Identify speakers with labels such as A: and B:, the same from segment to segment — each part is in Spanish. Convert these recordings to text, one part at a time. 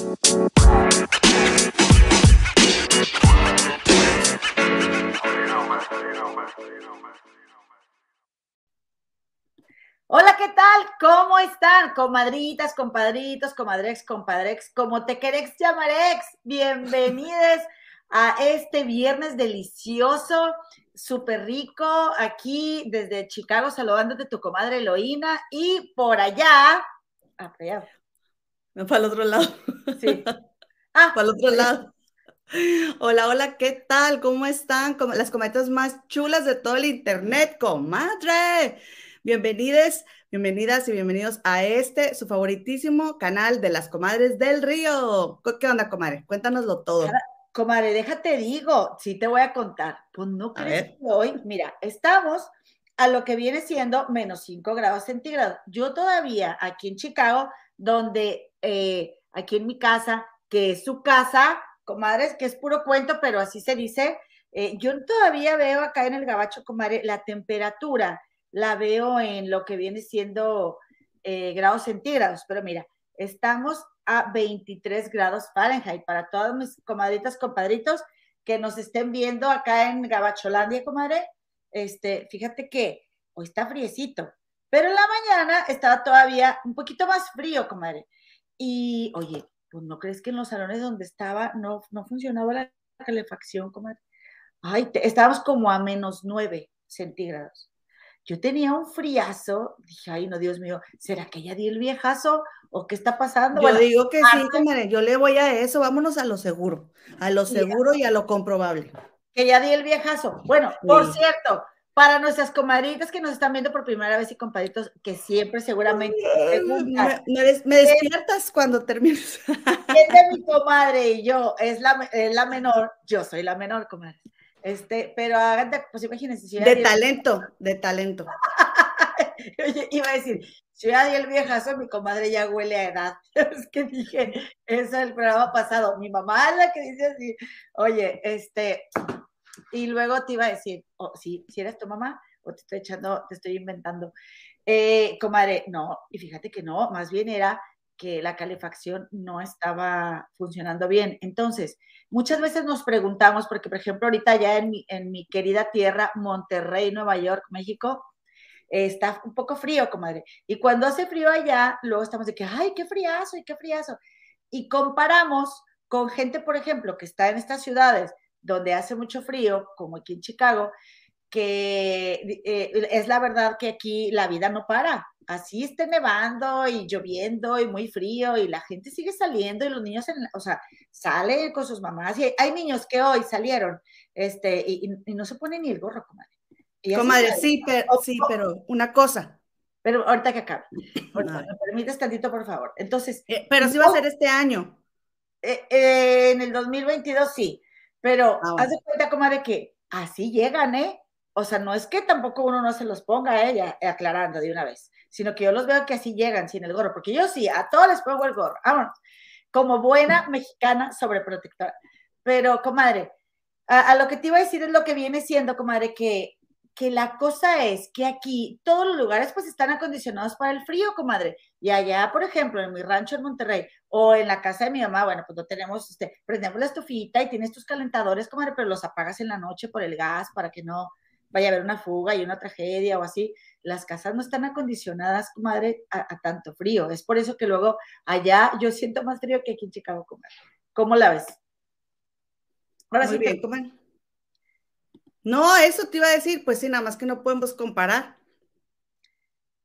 A: Hola, ¿qué tal? ¿Cómo están? Comadritas, compadritos, comadrex, compadrex, como te queréis llamar ex. Bienvenidos a este viernes delicioso, súper rico, aquí desde Chicago saludándote tu comadre Eloína y por allá, ah, allá.
B: No, para el otro lado.
A: Sí.
B: Ah, para el otro lado. Hola, hola, ¿qué tal? ¿Cómo están? Como las cometas más chulas de todo el internet, comadre. Bienvenidos, bienvenidas y bienvenidos a este, su favoritísimo canal de las comadres del río. ¿Qué onda, comadre? Cuéntanoslo todo.
A: Comadre, déjate digo, sí te voy a contar. Pues no crees que hoy, mira, estamos a lo que viene siendo menos 5 grados centígrados. Yo todavía aquí en Chicago, donde eh, aquí en mi casa, que es su casa, comadres, que es puro cuento, pero así se dice, eh, yo todavía veo acá en el gabacho, comadre, la temperatura, la veo en lo que viene siendo eh, grados centígrados, pero mira, estamos a 23 grados Fahrenheit. Para todas mis comadritas, compadritos que nos estén viendo acá en Gabacholandia, comadre, este, fíjate que hoy está friecito, pero en la mañana estaba todavía un poquito más frío, comadre. Y oye, pues no crees que en los salones donde estaba no, no funcionaba la calefacción, comadre. Ay, estábamos como a menos 9 centígrados. Yo tenía un friazo, dije, ay, no, Dios mío, ¿será que ya di el viejazo o qué está pasando?
B: Yo digo que sí, comadre, yo le voy a eso, vámonos a lo seguro, a lo seguro y a lo comprobable.
A: Que ya di el viejazo. Bueno, por cierto, para nuestras comadritas que nos están viendo por primera vez y compadritos que siempre seguramente
B: me, despiertas cuando termines.
A: ¿Quién de mi comadre y yo es la, es la menor? Yo soy la menor, comadre. Este, pero hagan, pues imagínense.
B: de talento, de talento.
A: Oye, iba a decir, si el viejazo, mi comadre ya huele a edad. Es que dije, eso es el programa pasado. Mi mamá es la que dice así, oye, este, y luego te iba a decir, oh, si, si eres tu mamá, o te estoy echando, te estoy inventando. Eh, comadre, no, y fíjate que no, más bien era que la calefacción no estaba funcionando bien. Entonces, muchas veces nos preguntamos, porque por ejemplo ahorita ya en mi, en mi querida tierra, Monterrey, Nueva York, México, está un poco frío, comadre. Y cuando hace frío allá, luego estamos de que, ay, qué friazo y qué friazo. Y comparamos con gente, por ejemplo, que está en estas ciudades donde hace mucho frío, como aquí en Chicago, que eh, es la verdad que aquí la vida no para así esté nevando y lloviendo y muy frío y la gente sigue saliendo y los niños, o sea, salen con sus mamás y hay niños que hoy salieron este, y, no se ponen ni el gorro, comadre.
B: Comadre, sí, pero, sí, pero una cosa.
A: Pero ahorita que acabe. ¿Me permites tantito, por favor? Entonces.
B: Eh, pero sí va a ser este año.
A: Eh, en el 2022 sí, pero ah, haz de cuenta, comadre, que así llegan, ¿eh? O sea, no es que tampoco uno no se los ponga a ella, aclarando de una vez sino que yo los veo que así llegan sin el gorro, porque yo sí, a todos les pongo el gorro, vámonos, como buena mexicana sobreprotectora. Pero, comadre, a, lo que te iba a decir es lo que viene siendo, comadre, que, que la cosa es que aquí todos los lugares pues están acondicionados para el frío, comadre. Y allá, por ejemplo, en mi rancho en Monterrey o en la casa de mi mamá, bueno, pues no tenemos, este, prendemos la estufita y tienes tus calentadores, comadre, pero los apagas en la noche por el gas para que no, vaya a haber una fuga y una tragedia o así. Las casas no están acondicionadas, comadre, a, tanto frío. Es por eso que luego allá yo siento más frío que aquí en Chicago, comadre. ¿Cómo la ves?
B: Ahora sí, bien, comadre. No, eso te iba a decir, pues sí, nada más que no podemos comparar.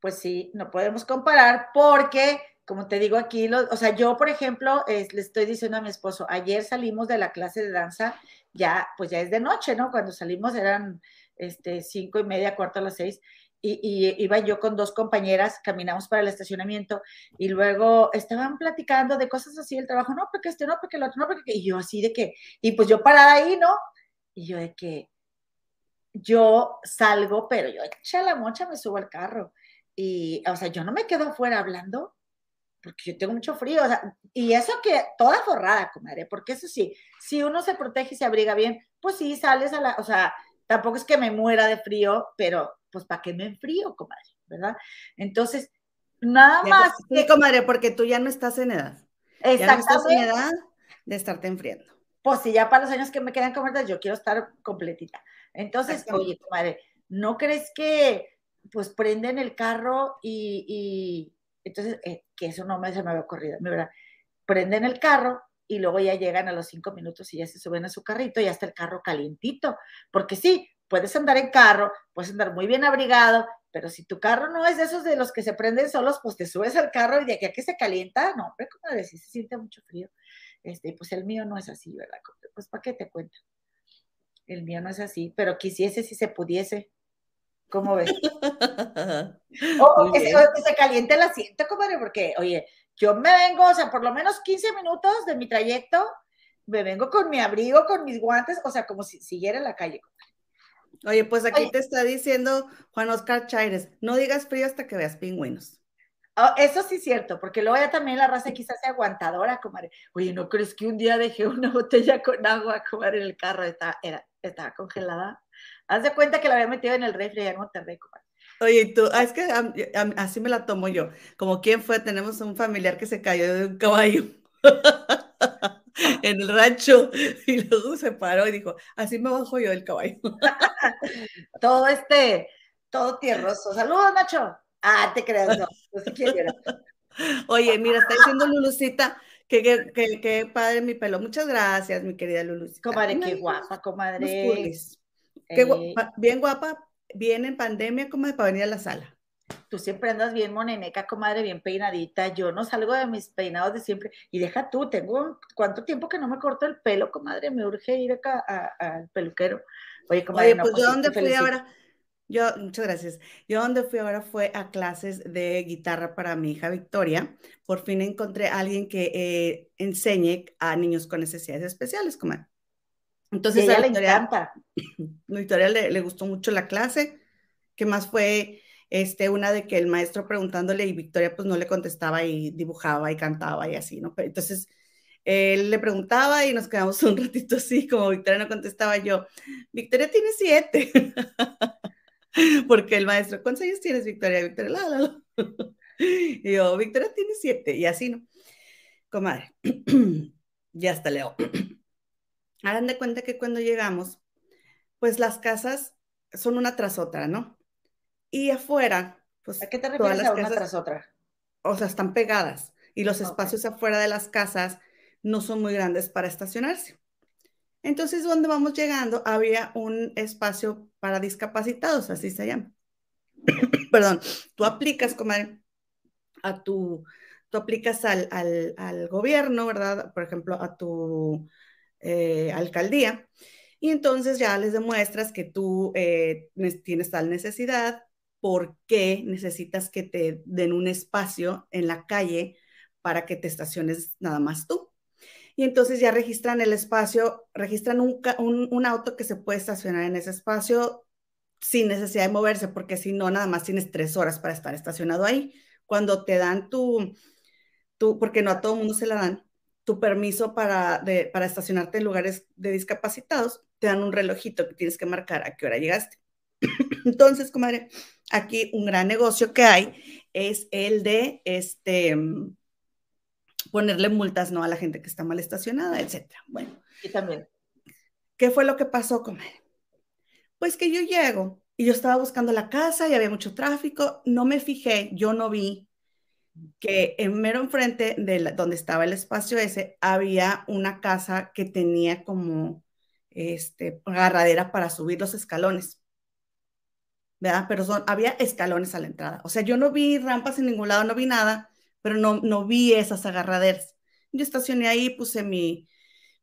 A: Pues sí, no podemos comparar porque, como te digo aquí, o sea, yo, por ejemplo, le estoy diciendo a mi esposo, ayer salimos de la clase de danza, ya, pues ya es de noche, ¿no? Cuando salimos eran este, cinco y media, cuarto a las seis, y, iba yo con dos compañeras, caminamos para el estacionamiento y luego estaban platicando de cosas así del trabajo, no, porque este, no, porque el otro, no, porque, y yo así de que, y pues yo parada ahí, ¿no? Y yo de que yo salgo, pero yo echa la mocha, me subo al carro. Y, o sea, yo no me quedo afuera hablando, porque yo tengo mucho frío, o sea, y eso que toda forrada, comadre, porque eso sí, si uno se protege y se abriga bien, pues sí, sales a la, o sea, tampoco es que me muera de frío, pero pues para qué me enfrío, comadre, ¿verdad? Entonces, nada más.
B: Sí, comadre, porque tú ya no estás en edad. Ya no estás en edad de estarte enfriando.
A: Pues si ya para los años que me quedan comer, yo quiero estar completita. Entonces, oye, comadre, ¿no crees que pues prenden el carro y, entonces, eh, que eso no me, se me había ocurrido, ¿verdad? Prenden el carro y luego ya llegan a los cinco minutos y ya se suben a su carrito y ya está el carro calientito. Porque sí, puedes andar en carro, puedes andar muy bien abrigado, pero si tu carro no es de esos de los que se prenden solos, pues te subes al carro y de aquí a que se calienta, no, hombre, como decir, se siente mucho frío. Este, pues el mío no es así, ¿verdad? Pues ¿para qué te cuento? El mío no es así, pero quisiese si se pudiese. ¿Cómo ves? o, que se, caliente el asiento, comadre, porque, oye, yo me vengo, o sea, por lo menos 15 minutos de mi trayecto, me vengo con mi abrigo, con mis guantes, o sea, como si siguiera en la calle,
B: Oye, pues aquí te está diciendo Juan Oscar Chaires, no digas frío hasta que veas pingüinos.
A: Oh, eso sí es cierto, porque luego ya también la raza quizás sea aguantadora, comadre. Oye, ¿no crees que un día dejé una botella con agua, comadre, en el carro? Estaba, era, estaba congelada. Haz de cuenta que la había metido en el refri en Monterrey.
B: Oye, tú, ah, es que así me la tomo yo. Como quién fue, tenemos un familiar que se cayó de un caballo. en el rancho y luego se paró y dijo, así me bajo yo del caballo.
A: todo este, todo tierroso. Saludos, Nacho. Ah, te creas, no,
B: Oye, mira, está diciendo Lulucita que, que, padre mi pelo. Muchas gracias, mi querida Lulucita.
A: Comadre, qué guapa, comadre.
B: Eh, bien guapa, bien en pandemia, comadre, para venir a la sala.
A: Tú siempre andas bien moneneca, comadre, bien peinadita. Yo no salgo de mis peinados de siempre. Y deja tú, tengo cuánto tiempo que no me corto el pelo, comadre. Me urge ir acá al peluquero.
B: Oye, comadre, pues, yo dónde fui ahora. Yo, muchas gracias. Yo donde fui ahora fue a clases de guitarra para mi hija Victoria. Por fin encontré a alguien que eh, enseñe a niños con necesidades especiales, comadre. Entonces, a Victoria, le Victoria le, le, gustó mucho la clase. ¿Qué más fue? este, una de que el maestro preguntándole y Victoria pues no le contestaba y dibujaba y cantaba y así, ¿no? entonces él le preguntaba y nos quedamos un ratito así, como Victoria no contestaba yo, Victoria tiene siete, porque el maestro, ¿cuántos años tienes Victoria? Victoria, la, la, la. Y yo, Victoria tiene siete, y así, ¿no? Comadre, ya hasta leo. Hagan de cuenta que cuando llegamos, pues las casas son una tras otra, ¿no? Y afuera, pues.
A: ¿A qué te refieres a una tras otra?
B: O sea, están pegadas y los espacios afuera de las casas no son muy grandes para estacionarse. Entonces, donde vamos llegando, había un espacio para discapacitados, así se llama. Perdón, tú aplicas, comadre, a tu, tú aplicas al, al, gobierno, ¿verdad? Por ejemplo, a tu eh, alcaldía, y entonces ya les demuestras que tú eh, tienes tal necesidad, por qué necesitas que te den un espacio en la calle para que te estaciones nada más tú. Y entonces ya registran el espacio, registran un, auto que se puede estacionar en ese espacio sin necesidad de moverse, porque si no, nada más tienes tres horas para estar estacionado ahí. Cuando te dan tu, tu porque no a todo mundo se la dan, tu permiso para, para estacionarte en lugares de discapacitados, te dan un relojito que tienes que marcar a qué hora llegaste. Entonces, comadre, aquí un gran negocio que hay es el de este ponerle multas ¿no? a la gente que está mal estacionada, etcétera. Bueno.
A: Y también.
B: ¿Qué fue lo que pasó, comadre? Pues que yo llego y yo estaba buscando la casa y había mucho tráfico, no me fijé, yo no vi que en mero enfrente de donde estaba el espacio ese había una casa que tenía como este agarradera para subir los escalones. ¿verdad? Pero son, había escalones a la entrada. O sea, yo no vi rampas en ningún lado, no vi nada, pero no, no vi esas agarraderas. Yo estacioné ahí, puse mi,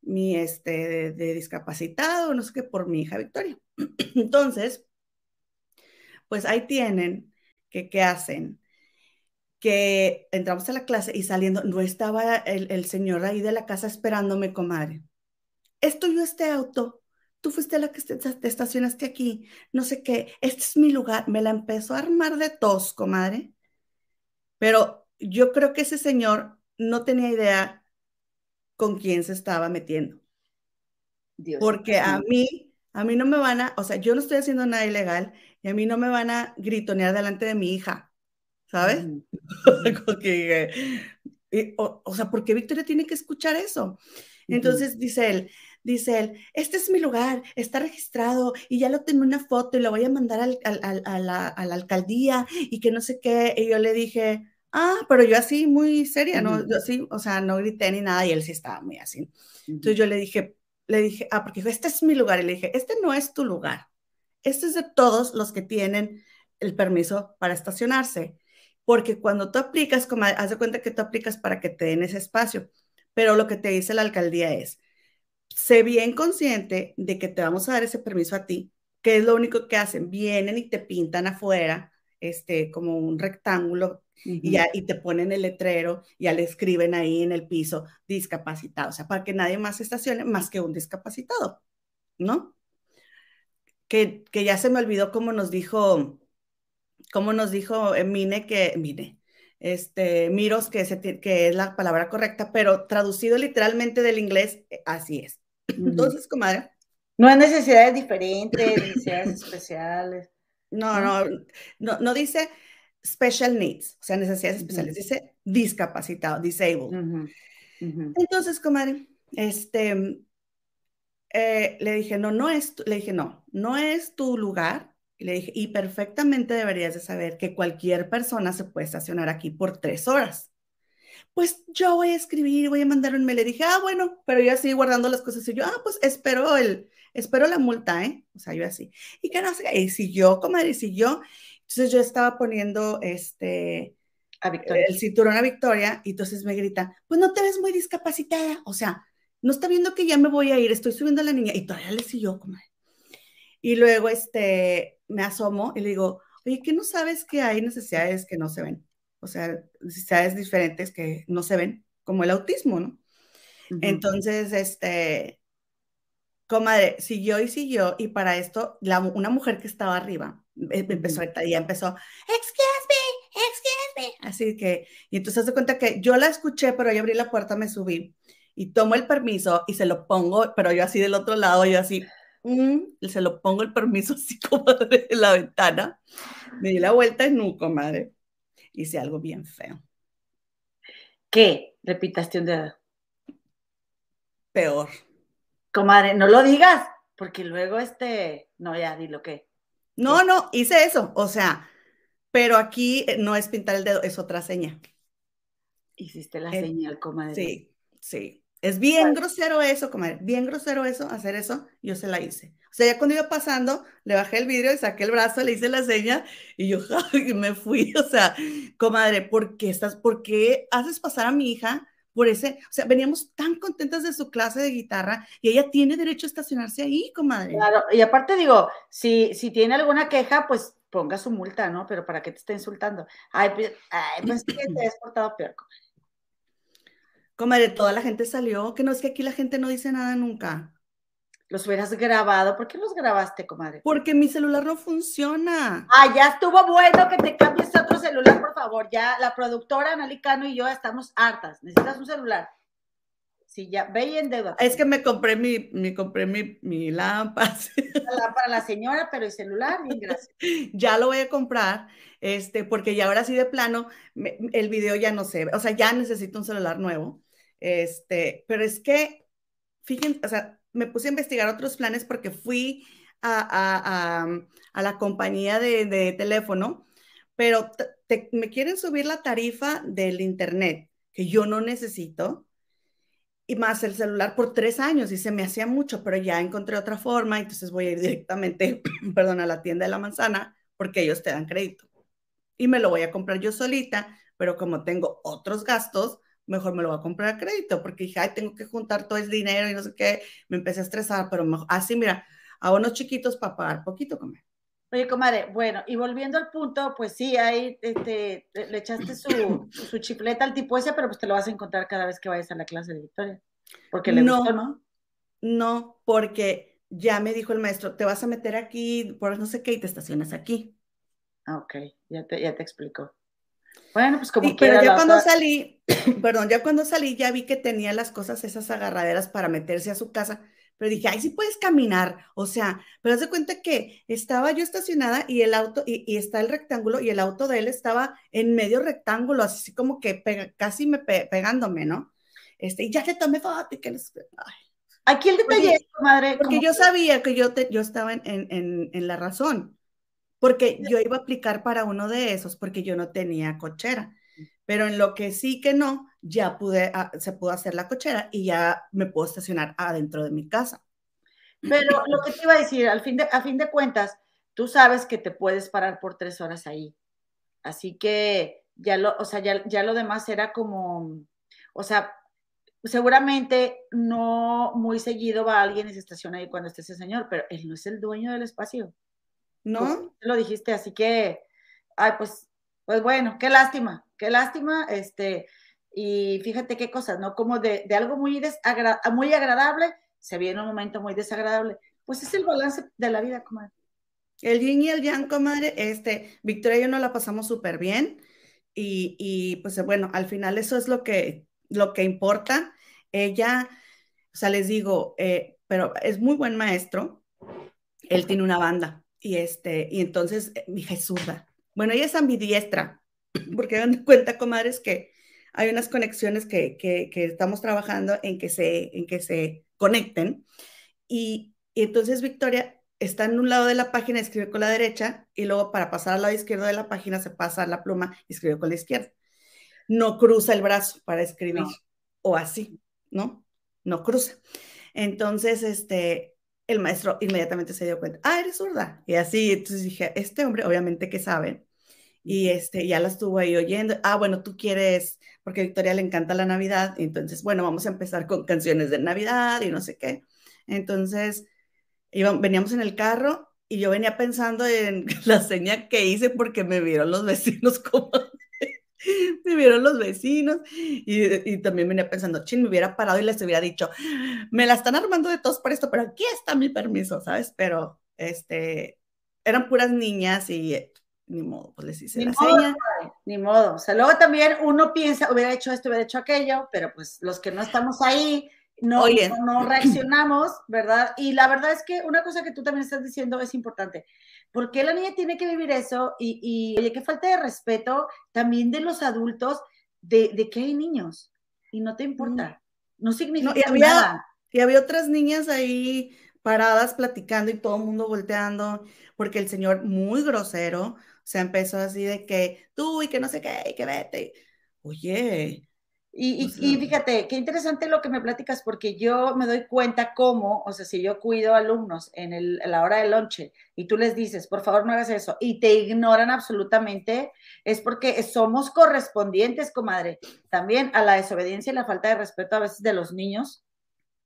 B: mi este, de, discapacitado, no sé qué, por mi hija Victoria. Entonces, pues ahí tienen que, ¿qué hacen? Que entramos a la clase y saliendo, no estaba el, señor ahí de la casa esperándome, comadre. ¿Esto yo este auto? tú fuiste la que te, estacionaste aquí, no sé qué, este es mi lugar. Me la empezó a armar de tos, comadre. Pero yo creo que ese señor no tenía idea con quién se estaba metiendo. Porque a mí, a mí no me van a, o sea, yo no estoy haciendo nada ilegal y a mí no me van a gritonear delante de mi hija, ¿sabes? o, o, sea, ¿por qué Victoria tiene que escuchar eso? Entonces dice él, dice él, este es mi lugar, está registrado y ya lo tengo una foto y lo voy a mandar al, al, a, la, a, la, alcaldía y que no sé qué. Y yo le dije, ah, pero yo así muy seria, ¿no? Yo así, o sea, no grité ni nada y él sí estaba muy así. Entonces yo le dije, le dije, ah, porque dijo, este es mi lugar. Y le dije, este no es tu lugar. Este es de todos los que tienen el permiso para estacionarse. Porque cuando tú aplicas, como haz de cuenta que tú aplicas para que te den ese espacio, pero lo que te dice la alcaldía es, sé bien consciente de que te vamos a dar ese permiso a ti, que es lo único que hacen, vienen y te pintan afuera, este, como un rectángulo y, ya, y te ponen el letrero, ya le escriben ahí en el piso discapacitado, o sea, para que nadie más estacione más que un discapacitado, ¿no? Que, que ya se me olvidó cómo nos dijo, cómo nos dijo Mine que, Mine, este, Miros, que, que es la palabra correcta, pero traducido literalmente del inglés, eh, así es. Entonces, comadre.
A: No hay necesidades diferentes, necesidades especiales.
B: No, no, no, no dice special needs, o sea, necesidades especiales, dice discapacitado, disabled. Entonces, comadre, este, eh, le dije, no, no es, le dije, no, no es tu lugar. Y le dije, y perfectamente deberías de saber que cualquier persona se puede estacionar aquí por tres horas. Pues yo voy a escribir, voy a mandar un mail. Le dije, ah, bueno, pero yo así guardando las cosas y yo, ah, pues espero el, espero la multa, ¿eh? O sea, yo así. Y que no sé, y si yo, comadre, y si yo, entonces yo estaba poniendo este
A: a
B: el cinturón a Victoria y entonces me grita, pues no te ves muy discapacitada, o sea, no está viendo que ya me voy a ir, estoy subiendo a la niña y todavía le siguió, comadre. Y luego este, me asomo y le digo, oye, ¿qué no sabes que hay necesidades que no se ven? O sea, necesidades diferentes que no se ven, como el autismo, ¿no? Entonces, este, comadre, siguió y siguió, y para esto, la, una mujer que estaba arriba, empezó, y empezó, excuse me, excuse me, así que, y entonces se cuenta que yo la escuché, pero yo abrí la puerta, me subí, y tomo el permiso, y se lo pongo, pero yo así del otro lado, yo así, mm, se lo pongo el permiso así, comadre, en la ventana, me di la vuelta y no, comadre, hice algo bien feo.
A: ¿Qué? Repitaste un dedo.
B: Peor
A: comadre, no lo digas, porque luego este, no, ya, di lo que.
B: No, no, hice eso, o sea, pero aquí eh, no es pintar el dedo, es otra seña.
A: Hiciste la señal, comadre.
B: Sí, sí. Es bien grosero eso, comadre, bien grosero eso, hacer eso, yo se la hice. O sea, ya cuando iba pasando, le bajé el vidrio y saqué el brazo, le hice la seña y yo y me fui. O sea, comadre, ¿por qué estás, por qué haces pasar a mi hija por ese, o sea, veníamos tan contentas de su clase de guitarra y ella tiene derecho a estacionarse ahí, comadre.
A: Claro, y aparte digo, si, si tiene alguna queja, pues ponga su multa, ¿no? Pero para que te esté insultando. Ay, pues, ay, pues que te has portado peor, comadre.
B: Comadre, toda la gente salió, que no es que aquí la gente no dice nada nunca
A: los hubieras grabado. ¿Por qué los grabaste, comadre?
B: Porque mi celular no funciona.
A: Ah, ya estuvo bueno que te cambies otro celular, por favor. Ya la productora Analicano y yo estamos hartas. Necesitas un celular. Sí, ya, ve y deuda.
B: Es que me compré mi, me compré mi, mi lámpara.
A: Para la señora, pero el celular, bien, gracias.
B: ya lo voy a comprar, este, porque ya ahora sí de plano, el video ya no se ve, o sea, ya necesito un celular nuevo. Este, pero es que, fíjense, o sea, me puse a investigar otros planes porque fui a, la compañía de, teléfono, pero me quieren subir la tarifa del internet, que yo no necesito, y más el celular por tres años, y se me hacía mucho, pero ya encontré otra forma, entonces voy a ir directamente, perdón, a la tienda de la manzana, porque ellos te dan crédito. Y me lo voy a comprar yo solita, pero como tengo otros gastos, mejor me lo voy a comprar a crédito, porque dije, ay, tengo que juntar todo ese dinero y no sé qué, me empecé a estresar, pero así, mira, a unos chiquitos para pagar poquito, comer.
A: Oye, comadre, bueno, y volviendo al punto, pues sí, ahí este, le echaste su, su chifleta al tipo ese, pero pues te lo vas a encontrar cada vez que vayas a la clase de Victoria. Porque le gustó, ¿no?
B: No, porque ya me dijo el maestro, te vas a meter aquí por no sé qué y te estacionas aquí.
A: Ah, ok, ya te, ya te explico. Bueno, pues como
B: Pero ya cuando salí, perdón, ya cuando salí ya vi que tenía las cosas esas agarraderas para meterse a su casa, pero dije, ay, sí puedes caminar, o sea, pero haz de cuenta que estaba yo estacionada y el auto, y, está el rectángulo, y el auto de él estaba en medio rectángulo, así como que casi me pegándome, ¿no? Este, y ya le tomé foto y que les...
A: Aquí el detalle madre.
B: Porque yo sabía que yo, te, yo estaba en, en, en, la razón, porque yo iba a aplicar para uno de esos, porque yo no tenía cochera. Pero en lo que sí que no, ya pude, ah, se pudo hacer la cochera y ya me puedo estacionar adentro de mi casa.
A: Pero lo que te iba a decir, al fin de, a fin de cuentas, tú sabes que te puedes parar por tres horas ahí. Así que ya lo, o sea, ya, ya lo demás era como, o sea, seguramente no muy seguido va alguien y se estaciona ahí cuando esté ese señor, pero él no es el dueño del espacio.
B: ¿No?
A: lo dijiste, así que, ay, pues, pues bueno, qué lástima, qué lástima, este, y fíjate qué cosas, ¿no? Como de, algo muy, muy agradable, se viene un momento muy desagradable. Pues es el balance de la vida, comadre.
B: El yin y el yang, comadre, este, Victoria y yo nos la pasamos súper bien. Y, y, pues bueno, al final eso es lo que, lo que importa. Ella, o sea, les digo, eh, pero es muy buen maestro. Él tiene una banda y este, y entonces eh, mi hija es zurda. Bueno, ella es ambidiestra, porque dan cuenta, comadres, que hay unas conexiones que, que, que, estamos trabajando en que se, en que se conecten. Y, y, entonces Victoria está en un lado de la página, escribe con la derecha, y luego para pasar al lado izquierdo de la página se pasa la pluma y escribe con la izquierda. No cruza el brazo para escribir, o así, ¿no? No cruza. Entonces, este, el maestro inmediatamente se dio cuenta, ah, eres zurda. Y así, entonces dije, este hombre obviamente que sabe, y este, ya la estuvo ahí oyendo. Ah, bueno, tú quieres, porque a Victoria le encanta la Navidad, entonces, bueno, vamos a empezar con canciones de Navidad y no sé qué. Entonces, veníamos en el carro y yo venía pensando en la seña que hice porque me vieron los vecinos como... me vieron los vecinos y, y, también venía pensando, chin, me hubiera parado y les hubiera dicho, me la están armando de todos por esto, pero aquí está mi permiso, ¿sabes? Pero, este, eran puras niñas y ni modo, pues les hice la seña.
A: Ni modo. O sea, luego también uno piensa, hubiera hecho esto, hubiera hecho aquello, pero pues los que no estamos ahí, no, no, reaccionamos, ¿verdad? Y la verdad es que una cosa que tú también estás diciendo es importante. ¿Por qué la niña tiene que vivir eso? Y, y oye, qué falta de respeto también de los adultos de, de que hay niños y no te importa. No significa
B: y había, nada. Y había otras niñas ahí paradas platicando y todo el mundo volteando, porque el señor muy grosero, se empezó así de que tú y que no sé qué, y que vete. Oye.
A: Y, y, fíjate, qué interesante lo que me platicas, porque yo me doy cuenta cómo, o sea, si yo cuido alumnos en, el, la hora del lonche y tú les dices, por favor no hagas eso, y te ignoran absolutamente, es porque somos correspondientes, comadre, también a la desobediencia y la falta de respeto a veces de los niños,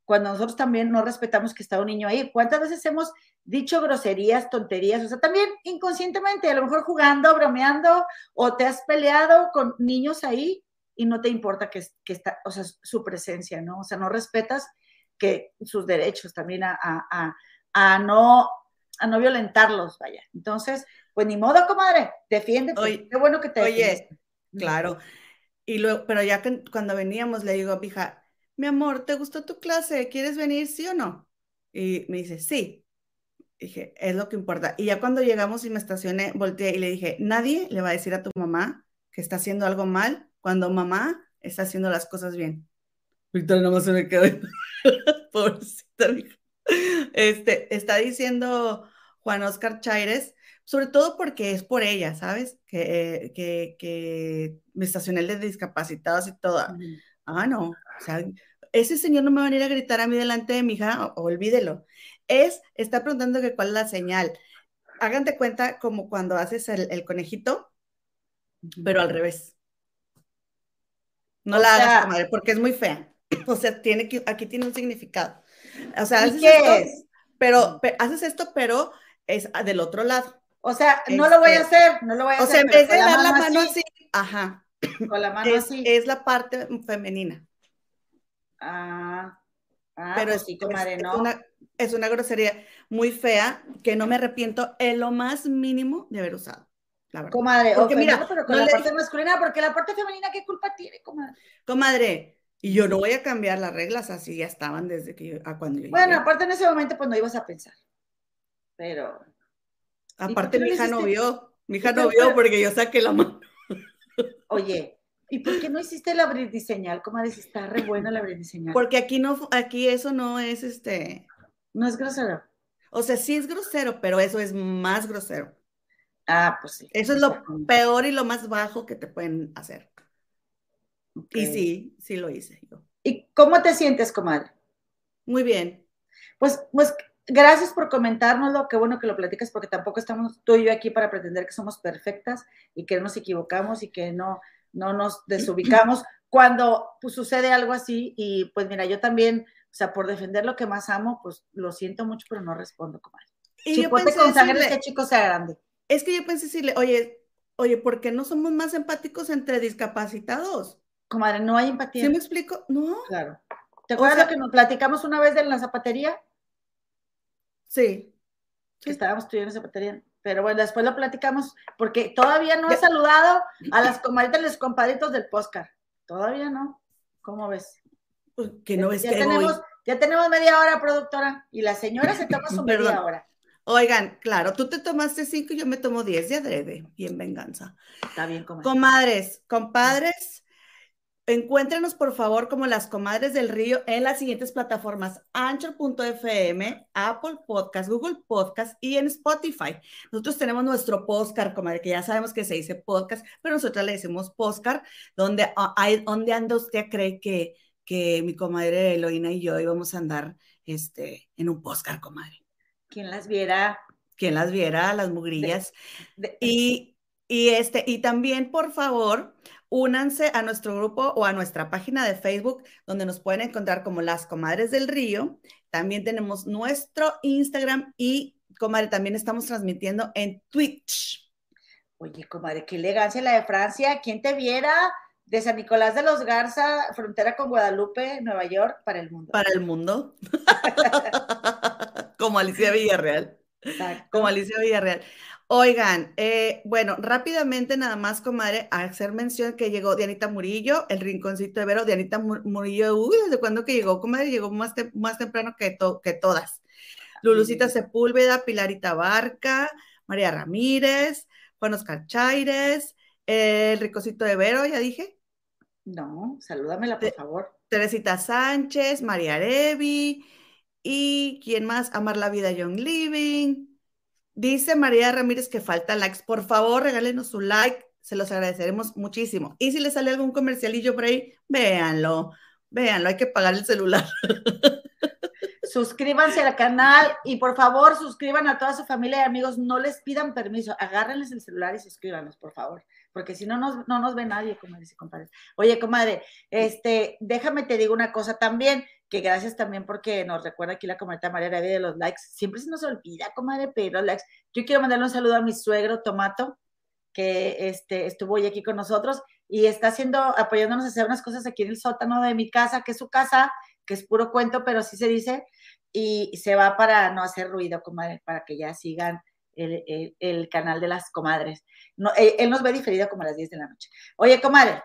A: cuando nosotros también no respetamos que está un niño ahí. ¿Cuántas veces hemos dicho groserías, tonterías? O sea, también inconscientemente, a lo mejor jugando, bromeando, o te has peleado con niños ahí y no te importa que, que está, o sea, su presencia, ¿no? O sea, no respetas que sus derechos también a, a, a, no, a no violentarlos, vaya. Entonces, pues ni modo, comadre, defiéndete. Oye, Qué bueno que te
B: Oye, claro. Y luego, pero ya que cuando veníamos le digo, hija, mi amor, ¿te gustó tu clase? ¿Quieres venir, sí o no? Y me dice, sí. Dije, es lo que importa. Y ya cuando llegamos y me estacioné, volteé y le dije, nadie le va a decir a tu mamá que está haciendo algo mal cuando mamá está haciendo las cosas bien. Víctor nomás se me quedó. Pobrecita, Este, está diciendo Juan Oscar Chaires, sobre todo porque es por ella, ¿sabes? Que, que, que me estacioné de discapacitados y todo. Ah, no, o sea, ese señor no me va a venir a gritar a mí delante de mi hija, olvídelo. Es, está preguntando que cuál es la señal. Háganse de cuenta como cuando haces el, conejito, pero al revés. No la hagas, madre, porque es muy fea. O sea, tiene que, aquí tiene un significado. O sea, haces
A: qué es?
B: Pero, haces esto, pero es del otro lado.
A: O sea, no lo voy a este, hacer, no lo voy a hacer.
B: O sea, en vez de dar la mano así, ajá.
A: Con la mano
B: es,
A: así.
B: Es la parte femenina.
A: Ah, ah pero pues sí, comadre, ¿no?
B: Es una, es una grosería muy fea que no me arrepiento en lo más mínimo de haber usado. La verdad.
A: Comadre, porque mira, pero con la parte masculina, porque la parte femenina, ¿qué culpa tiene, comadre?
B: Comadre, Y yo no voy a cambiar las reglas, así ya estaban desde que yo, a cuando yo
A: Bueno,
B: llegué.
A: aparte en ese momento pues no ibas a pensar. Pero
B: Aparte mi
A: no
B: hija no vio, mi hija
A: ¿Y por
B: no vio porque yo saqué la mano.
A: Oye, ¿y por qué no hiciste la bridiseñal, comadre? Si está re buena la bridiseñal.
B: Porque aquí no, aquí eso no es este,
A: No es grosero.
B: o sea, sí es grosero, pero eso es más grosero.
A: Ah, pues sí.
B: Eso es lo peor y lo más bajo que te pueden hacer. Y sí, sí lo hice yo.
A: ¿Y cómo te sientes, comadre?
B: Muy bien.
A: Pues, pues gracias por comentárnoslo, qué bueno que lo platicas, porque tampoco estamos tú y yo aquí para pretender que somos perfectas y que no nos equivocamos y que no, no nos desubicamos cuando pues, sucede algo así. Y pues mira, yo también, o sea, por defender lo que más amo, pues lo siento mucho, pero no respondo, comadre.
B: Y yo
A: Chipote
B: pensé
A: con sangre,
B: decirle,
A: que chico sea grande.
B: Es que yo pensé decirle, oye, oye, ¿por qué no somos más empáticos entre discapacitados?
A: Comadre, no hay empatía.
B: ¿Sí me explico? No,
A: Claro. ¿Te
B: O
A: acuerdas
B: sea-
A: lo que nos platicamos una vez de la zapatería?
B: sí.
A: Que
B: Sí.
A: estábamos tú y yo en la zapatería. Pero bueno, después lo platicamos, porque todavía no he saludado a las comadritas y los compadritos del Poscar. Todavía no. ¿Cómo ves?
B: Pues, Que no es
A: ya
B: que
A: tenemos, ya tenemos media hora, productora, y la señora se toma su media hora.
B: Oigan, claro, tú te tomaste cinco y yo me tomo diez de adrede, y en venganza.
A: Está bien, comadre.
B: Comadres, compadres, encuéntrenos por favor como las comadres del río en las siguientes plataformas: Anchor.fm, Apple Podcast, Google Podcast y en Spotify. Nosotros tenemos nuestro podcast, comadre, que ya sabemos que se dice podcast, pero nosotros le decimos podcast, donde, ah, donde anda usted cree que, que mi comadre Eloína y yo íbamos a andar este, en un podcast, comadre.
A: Quien las viera.
B: Quien las viera, las mugrillas.
A: de-
B: Y, y, este, y también, por favor, únanse a nuestro grupo o a nuestra página de Facebook, donde nos pueden encontrar como Las Comadres del Río. También tenemos nuestro Instagram y, comadre, también estamos transmitiendo en Twitch.
A: Oye, comadre, qué elegancia la de Francia. ¿Quién te viera? De San Nicolás de los Garza, frontera con Guadalupe, Nueva York, para el mundo.
B: Para el mundo. como Alicia Villarreal.
A: Exacto.
B: Como Alicia Villarreal. Oigan, eh, bueno, rápidamente nada más, comadre, a hacer mención que llegó Dianita Murillo, el rinconcito de Vero. Dianita Mu- Murillo, uy, ¿desde cuándo que llegó, comadre? Llegó más, te- más temprano que, to- que todas. Lulucita Sepúlveda, Pilarita Barca, María Ramírez, Juan Oscar Chaires, el ricocito de Vero, ya dije,
A: No, salúdamela, por favor.
B: Teresita Sánchez, María Arevi, y ¿quién más? Amar la vida, Young Living. Dice María Ramírez que falta likes. Por favor, regálenos su like. Se los agradeceremos muchísimo. Y si les sale algún comercialillo por ahí, véanlo. Véanlo, hay que pagar el celular.
A: Suscríbanse al canal y por favor suscriban a toda su familia y amigos. No les pidan permiso, agárrenles el celular y suscríbanos, por favor. Porque si no no nos ve nadie, como dice compadre. Oye, comadre, este, déjame te digo una cosa también, que gracias también porque nos recuerda aquí la comadre María Arabia de los likes. Siempre se nos olvida, comadre, pedir los likes. Yo quiero mandarle un saludo a mi suegro Tomato, que este, estuvo hoy aquí con nosotros y está haciendo, apoyándonos a hacer unas cosas aquí en el sótano de mi casa, que es su casa, que es puro cuento, pero sí se dice, y se va para no hacer ruido, comadre, para que ya sigan el, el- el canal de las comadres. No, él, él nos ve diferido como a las 10 de la noche. Oye, comadre,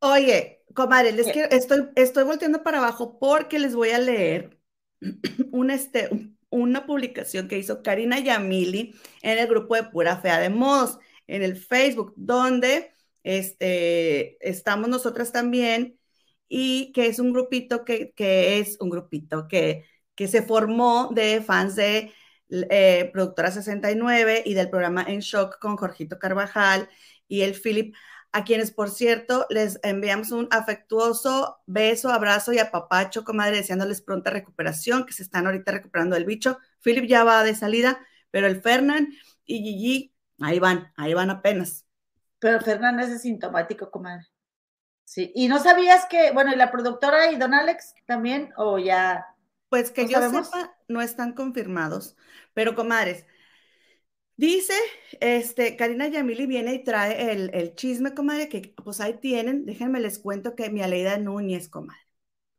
B: Oye, comadre, les
A: ¿Qué?
B: quiero, estoy, estoy volteando para abajo porque les voy a leer un, este, un- una publicación que hizo Karina Yamili en el grupo de Pura Fea de Modos, en el Facebook, donde este, estamos nosotras también y que es un grupito que, que es un grupito que, que se formó de fans de eh, Productora 69 y del programa En Shock con Jorgito Carvajal y el Philip a quienes, por cierto, les enviamos un afectuoso beso, abrazo y apapacho, comadre, deseándoles pronta recuperación, que se están ahorita recuperando del bicho. Philip ya va de salida, pero el Fernán y Gigi, ahí van, ahí van apenas.
A: pero Fernández es sintomático, comadre. Sí, y no sabías que, bueno, y la productora y don Alex también, o ya,
B: Pues que
A: ¿No
B: yo
A: sabemos?
B: sepa, no están confirmados, pero comadres, dice, este, Karina Yamili viene y trae el, el chisme, comadre, que pues ahí tienen, déjenme les cuento que mi Aleida Núñez, comadre.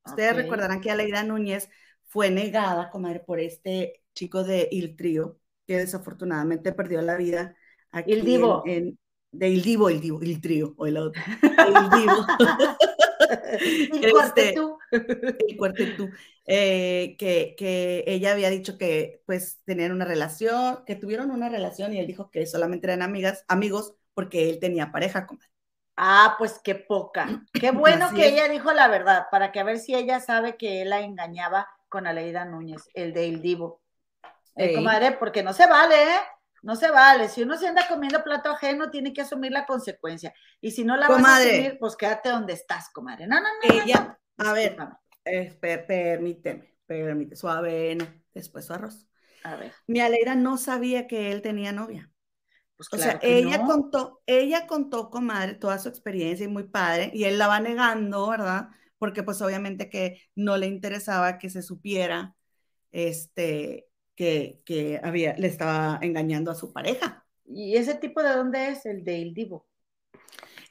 B: Ustedes recordarán que Aleida Núñez fue negada, comadre, por este chico de Il Trío, que desafortunadamente perdió la vida aquí
A: Il Divo.
B: en, en- de Il Divo, Il Divo, Il Trío, o el otro, Il Divo.
A: el cuartetú.
B: El cuartetú. Eh, que, que, ella había dicho que pues tenían una relación, que tuvieron una relación y él dijo que solamente eran amigas, amigos porque él tenía pareja, con
A: Ah, pues qué poca. Qué bueno que ella dijo la verdad, para que a ver si ella sabe que él la engañaba con Aleida Núñez, el de El Divo. Eh, comadre, porque no se vale, ¿eh? No se vale. Si uno se anda comiendo plato ajeno, tiene que asumir la consecuencia. Y si no la vas a asumir, pues quédate donde estás, comadre. No, no, no.
B: Ella, a ver, permíteme, permíteme, suave, después su arroz.
A: A ver.
B: Mi Aleida no sabía que él tenía novia. Pues o sea, ella contó, ella contó, comadre, toda su experiencia y muy padre, y él la va negando, ¿verdad? Porque pues obviamente que no le interesaba que se supiera, este, que, había, le estaba engañando a su pareja.
A: ¿Y ese tipo de dónde es? El de El Divo.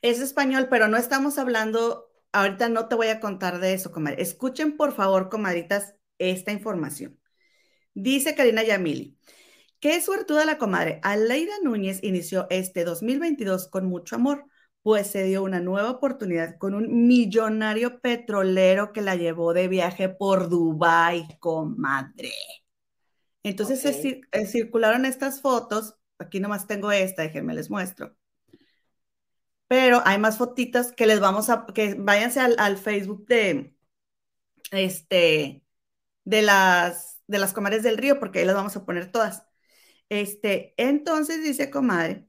B: Es español, pero no estamos hablando, ahorita no te voy a contar de eso, comadre. Escuchen, por favor, comadritas, esta información. Dice Karina Yamili. Qué suertuda la comadre. Aleida Núñez inició este 2022 con mucho amor, pues se dio una nueva oportunidad con un millonario petrolero que la llevó de viaje por Dubái, comadre. Entonces se, eh, circularon estas fotos, aquí nomás tengo esta, déjenme les muestro. Pero hay más fotitas que les vamos a, que váyanse al, Facebook de, este, de las, de las comadres del río, porque ahí las vamos a poner todas. Este, entonces dice comadre,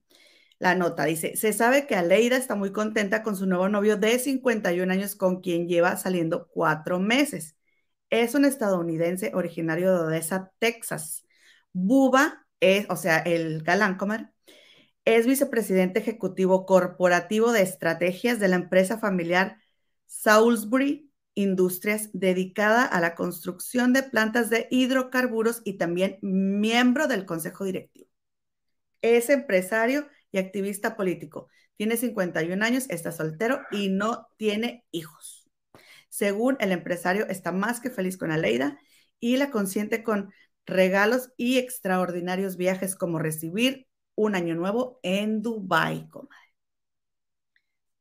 B: la nota dice, se sabe que Aleida está muy contenta con su nuevo novio de 51 años con quien lleva saliendo cuatro meses. Es un estadounidense originario de Odessa, Texas. Buba es, o sea, el galán, comer, es vicepresidente ejecutivo corporativo de estrategias de la empresa familiar Salisbury Industrias, dedicada a la construcción de plantas de hidrocarburos y también miembro del consejo directivo. Es empresario y activista político. Tiene 51 años, está soltero y no tiene hijos. Según el empresario, está más que feliz con Aleida y la consiente con regalos y extraordinarios viajes como recibir un año nuevo en Dubai, comadre.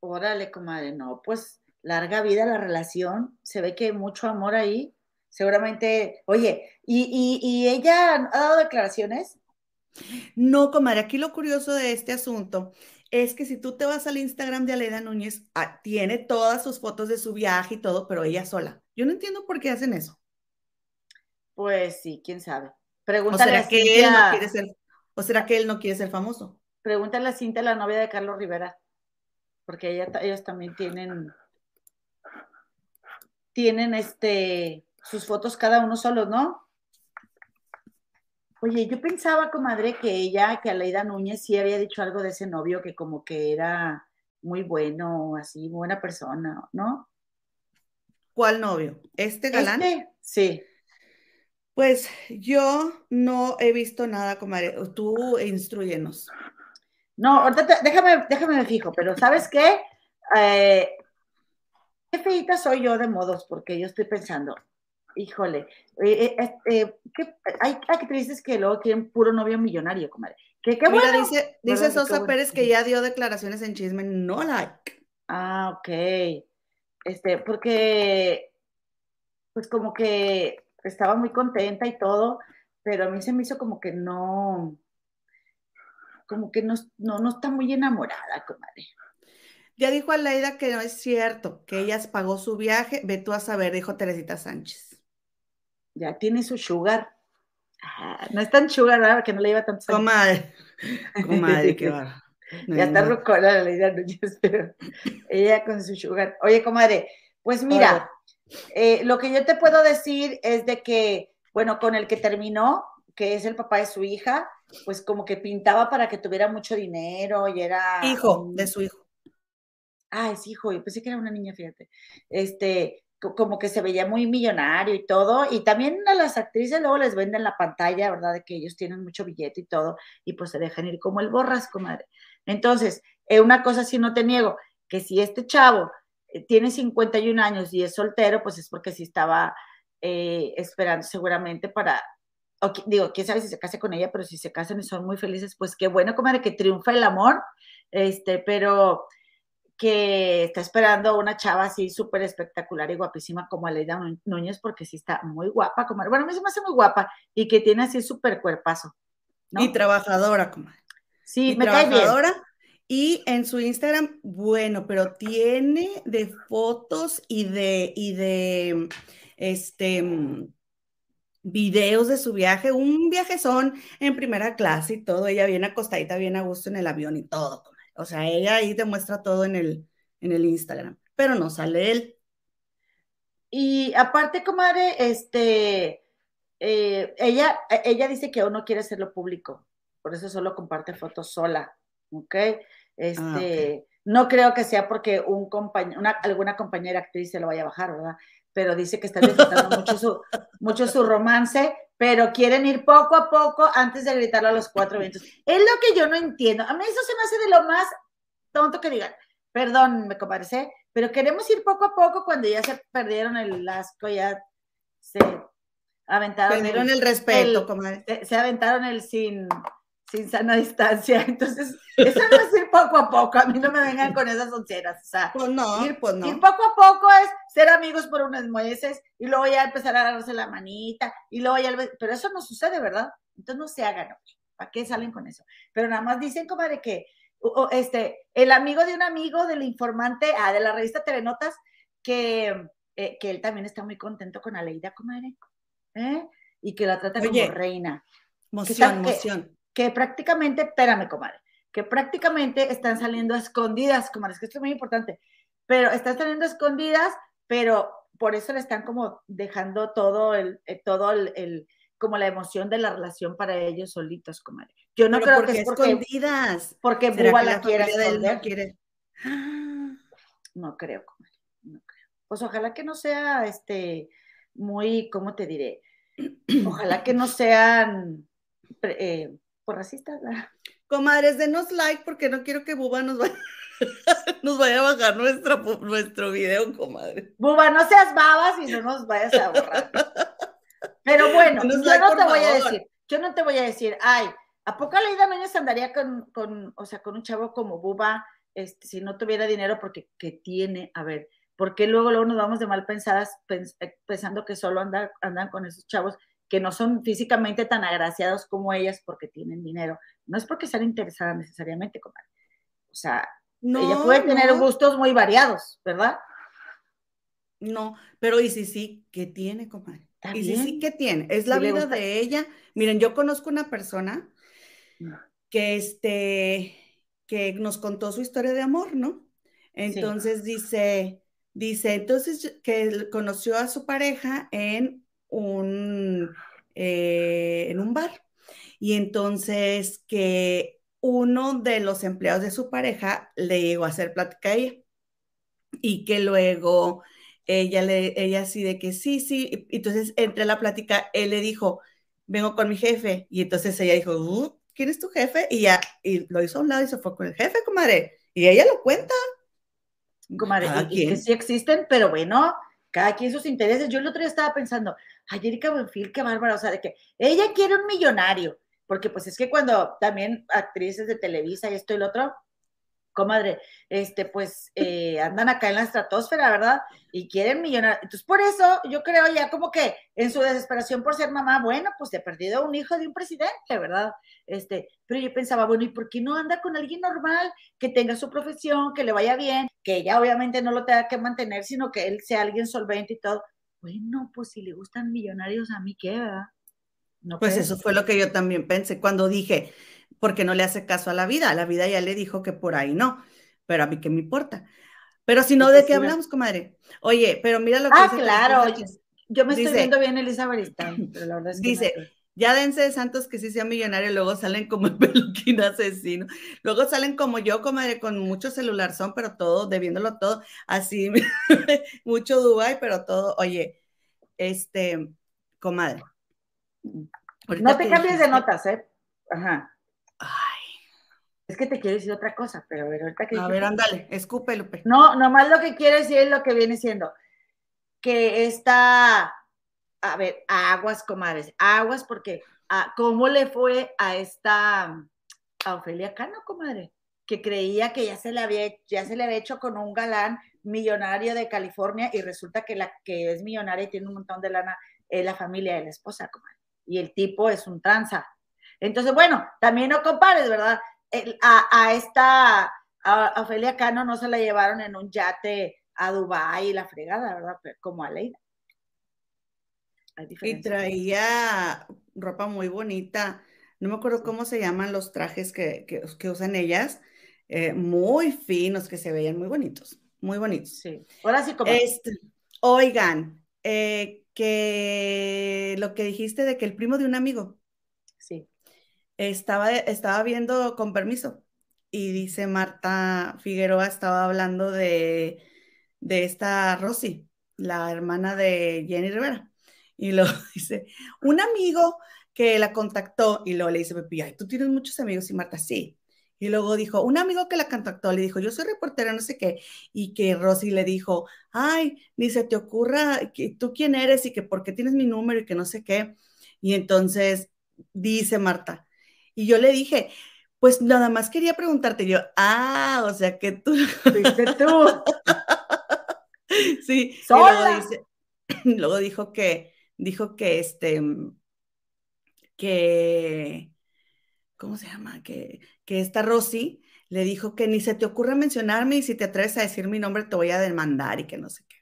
A: Órale, comadre, no, pues larga vida la relación, se ve que hay mucho amor ahí, seguramente, oye, ¿y, y ella ha dado declaraciones?
B: No, comadre, aquí lo curioso de este asunto es que si tú te vas al Instagram de Aleida Núñez, ah, tiene todas sus fotos de su viaje y todo, pero ella sola. Yo no entiendo por qué hacen eso.
A: Pues sí, quién sabe. Pregúntale
B: ¿O será que él no quiere ser, o será que él no quiere ser famoso?
A: Pregúntale a Cintia, la novia de Carlos Rivera, porque ella, ellos también tienen, tienen este, sus fotos cada uno solo, ¿no? Oye, yo pensaba, comadre, que ella, que Aleida Núñez sí había dicho algo de ese novio que como que era muy bueno, así, buena persona, ¿no?
B: ¿Cuál novio? ¿Este galán? Este,
A: sí.
B: Pues yo no he visto nada, comadre. Tú instruyenos.
A: No, ahorita déjame, déjame me fijo, pero ¿sabes qué? Eh, qué feita soy yo de modos, porque yo estoy pensando, híjole, eh, eh, eh hay actrices que luego quieren puro novio millonario, comadre. Que, qué
B: Mira, dice, dice Sosa Pérez que ya dio declaraciones en chisme, no like.
A: Ah, ok. Este, porque, pues como que estaba muy contenta y todo, pero a mí se me hizo como que no, como que no, no, no está muy enamorada, comadre.
B: Ya dijo Aleida que no es cierto, que ella pagó su viaje, ve tú a saber, dijo Teresita Sánchez
A: ya tiene su sugar. Ah, no es tan sugar, ¿verdad? Que no le lleva tanto
B: Comadre, comadre, qué va.
A: ya está rucola la idea, no, pero ella con su sugar. Oye, comadre, pues mira, eh, lo que yo te puedo decir es de que, bueno, con el que terminó, que es el papá de su hija, pues como que pintaba para que tuviera mucho dinero y era...
B: Hijo de su hijo.
A: Ah, es hijo, yo pensé que era una niña, fíjate. Este, como que se veía muy millonario y todo, y también a las actrices luego les venden la pantalla, ¿verdad? De que ellos tienen mucho billete y todo, y pues se dejan ir como el borrasco, madre. Entonces, eh, una cosa sí no te niego, que si este chavo eh, tiene 51 años y es soltero, pues es porque sí estaba eh, esperando seguramente para, digo, quién sabe si se case con ella, pero si se casan y son muy felices, pues qué bueno, comadre, que triunfa el amor, este, pero que está esperando una chava así súper espectacular y guapísima como Aleida Núñez, porque sí está muy guapa, comadre. Bueno, a mí se me hace muy guapa y que tiene así súper cuerpazo.
B: Y trabajadora, comadre.
A: Sí, me trabajadora. Cae bien.
B: Y en su Instagram, bueno, pero tiene de fotos y de, y de, este, videos de su viaje, un viaje son en primera clase y todo, ella viene acostadita, bien a gusto en el avión y todo. O sea, ella ahí demuestra todo en el, en el Instagram, pero no sale él.
A: Y aparte, comadre, este, eh, ella, ella dice que aún no quiere hacerlo público, por eso solo comparte fotos sola, ¿ok? Ah, este, no creo que sea porque un compañero, alguna compañera actriz se lo vaya a bajar, ¿verdad? pero dice que está disfrutando mucho su, mucho su romance, pero quieren ir poco a poco antes de gritarlo a los cuatro vientos. Es lo que yo no entiendo. A mí eso se me hace de lo más tonto que digan. Perdón, me comparece, pero queremos ir poco a poco cuando ya se perdieron el asco, ya se aventaron.
B: Perdieron el, respeto,
A: Se, se aventaron el sin sin sana distancia. Entonces, eso no es ir poco a poco. A mí no me vengan con esas onceras. O sea,
B: pues no,
A: ir,
B: pues no.
A: Ir poco a poco es ser amigos por unos meses y luego ya empezar a agarrarse la manita y luego ya. Pero eso no sucede, ¿verdad? Entonces no se hagan. ¿Para qué salen con eso? Pero nada más dicen, como de que este, el amigo de un amigo del informante, ah, de la revista Telenotas, que, eh, que él también está muy contento con Aleida, comadre. ¿eh? Y que la trata como reina.
B: Emoción, emoción
A: que prácticamente, espérame, comadre, que prácticamente están saliendo escondidas, comadre, es que esto es muy importante, pero están saliendo escondidas, pero por eso le están como dejando todo el, eh, todo el, como la emoción de la relación para ellos solitos, comadre. Yo no creo que es porque,
B: escondidas.
A: Porque Buba la, quiera No, quiere... no creo, comadre, no creo. Pues ojalá que no sea, este, muy, ¿cómo te diré? Ojalá que no sean eh, por racistas.
B: Comadres, denos like porque no quiero que Buba nos vaya, nos vaya a bajar nuestro, nuestro video, comadre.
A: Buba, no seas babas y no nos vayas a borrar. Pero bueno, yo no te voy a decir, yo no te voy a decir, ay, ¿a poco Leida Núñez andaría con, con, o sea, con un chavo como Buba este, si no tuviera dinero porque que tiene, a ver, porque luego, luego nos vamos de mal pensadas eh, pensando que solo andan, andan con esos chavos que no son físicamente tan agraciados como ellas porque tienen dinero. No es porque sean interesadas necesariamente, comadre. O sea, ella puede tener gustos muy variados, ¿verdad?
B: No, pero y si sí, ¿qué tiene, comadre? Y si sí, ¿qué tiene? Es la vida de ella. Miren, yo conozco una persona mm. que este que nos contó su historia de amor, ¿no? Entonces dice, dice, entonces que conoció a su pareja en un, eh, en un bar. Y entonces que uno de los empleados de su pareja le llegó a hacer plática a ella y que luego ella le, ella así de que sí, sí, entonces entre la plática él le dijo, vengo con mi jefe y entonces ella dijo, uh, ¿quién es tu jefe? Y ya, y lo hizo a un lado y se fue con el jefe, comadre, y ella lo cuenta.
A: Comadre, y, que sí existen, pero bueno, cada quien sus intereses. Yo el otro día estaba pensando, ay, Erika Buenfil, qué bárbara, o sea, de que ella quiere un millonario, porque pues es que cuando también actrices de Televisa y esto y lo otro, comadre, este, pues eh, andan acá en la estratosfera, ¿verdad? Y quieren millonario. Entonces, por eso yo creo ya como que en su desesperación por ser mamá, bueno, pues he perdido un hijo de un presidente, ¿verdad? Este, pero yo pensaba, bueno, ¿y por qué no anda con alguien normal, que tenga su profesión, que le vaya bien, que ella obviamente no lo tenga que mantener, sino que él sea alguien solvente y todo? Bueno, pues si le gustan millonarios, ¿a mí qué, verdad?
B: No pues eso fue lo que yo también pensé cuando dije, porque no le hace caso a la vida. La vida ya le dijo que por ahí no, pero a mí qué me importa. Pero si no, ¿de qué hablamos, comadre? Oye, pero mira lo que
A: ah, claro, yo me estoy viendo bien Elizabeth pero la verdad es que
B: Dice, ya dense de santos que sí sea millonario, luego salen como el peluquín asesino. Luego salen como yo, comadre, con mucho celular son, pero todo, debiéndolo todo, así, mucho Dubai, pero todo, oye, este, comadre.
A: no te cambies de notas, ¿eh? Ajá. Ay. Es que te quiero decir otra cosa, pero a ver, ahorita que.
B: A ver, ándale, escupe, Lupe.
A: No, nomás lo que quiero decir es lo que viene siendo. Que está, a ver, aguas, comadres, aguas, porque ¿cómo le fue a esta, a Ofelia Cano, comadre? que creía que ya se le había, ya se le había hecho con un galán millonario de California y resulta que la que es millonaria y tiene un montón de lana es la familia de la esposa, comadre. Y el tipo es un tranza. Entonces, bueno, también no compares, ¿verdad? a, esta, a Ofelia Cano no se la llevaron en un yate a Dubái y la fregada, ¿verdad? como a Leida.
B: Y traía ropa muy bonita. No me acuerdo cómo se llaman los trajes que, usan ellas. Eh, muy finos, que se veían muy bonitos. Muy bonitos.
A: Sí. Ahora sí, como.
B: Este, oigan, eh, que lo que dijiste de que el primo de un amigo.
A: Sí.
B: Estaba, estaba viendo con permiso. Y dice Marta Figueroa, estaba hablando de, de esta Rosy, la hermana de Jenny Rivera. Y lo dice, un amigo que la contactó y luego le dice, Pepi, ay, tú tienes muchos amigos y Marta, sí. Y luego dijo, un amigo que la contactó le dijo, yo soy reportera, no sé qué, y que Rosy le dijo, ay, ni se te ocurra, que tú quién eres y que por qué tienes mi número y que no sé qué. Y entonces dice Marta, y yo le dije, pues nada más quería preguntarte yo, ah, o sea que tú.
A: Fuiste tú.
B: sí, y luego, dice, luego dijo que, dijo que este, que, ¿cómo se llama? Que, que esta Rosy le dijo que ni se te ocurra mencionarme y si te atreves a decir mi nombre te voy a demandar y que no sé qué.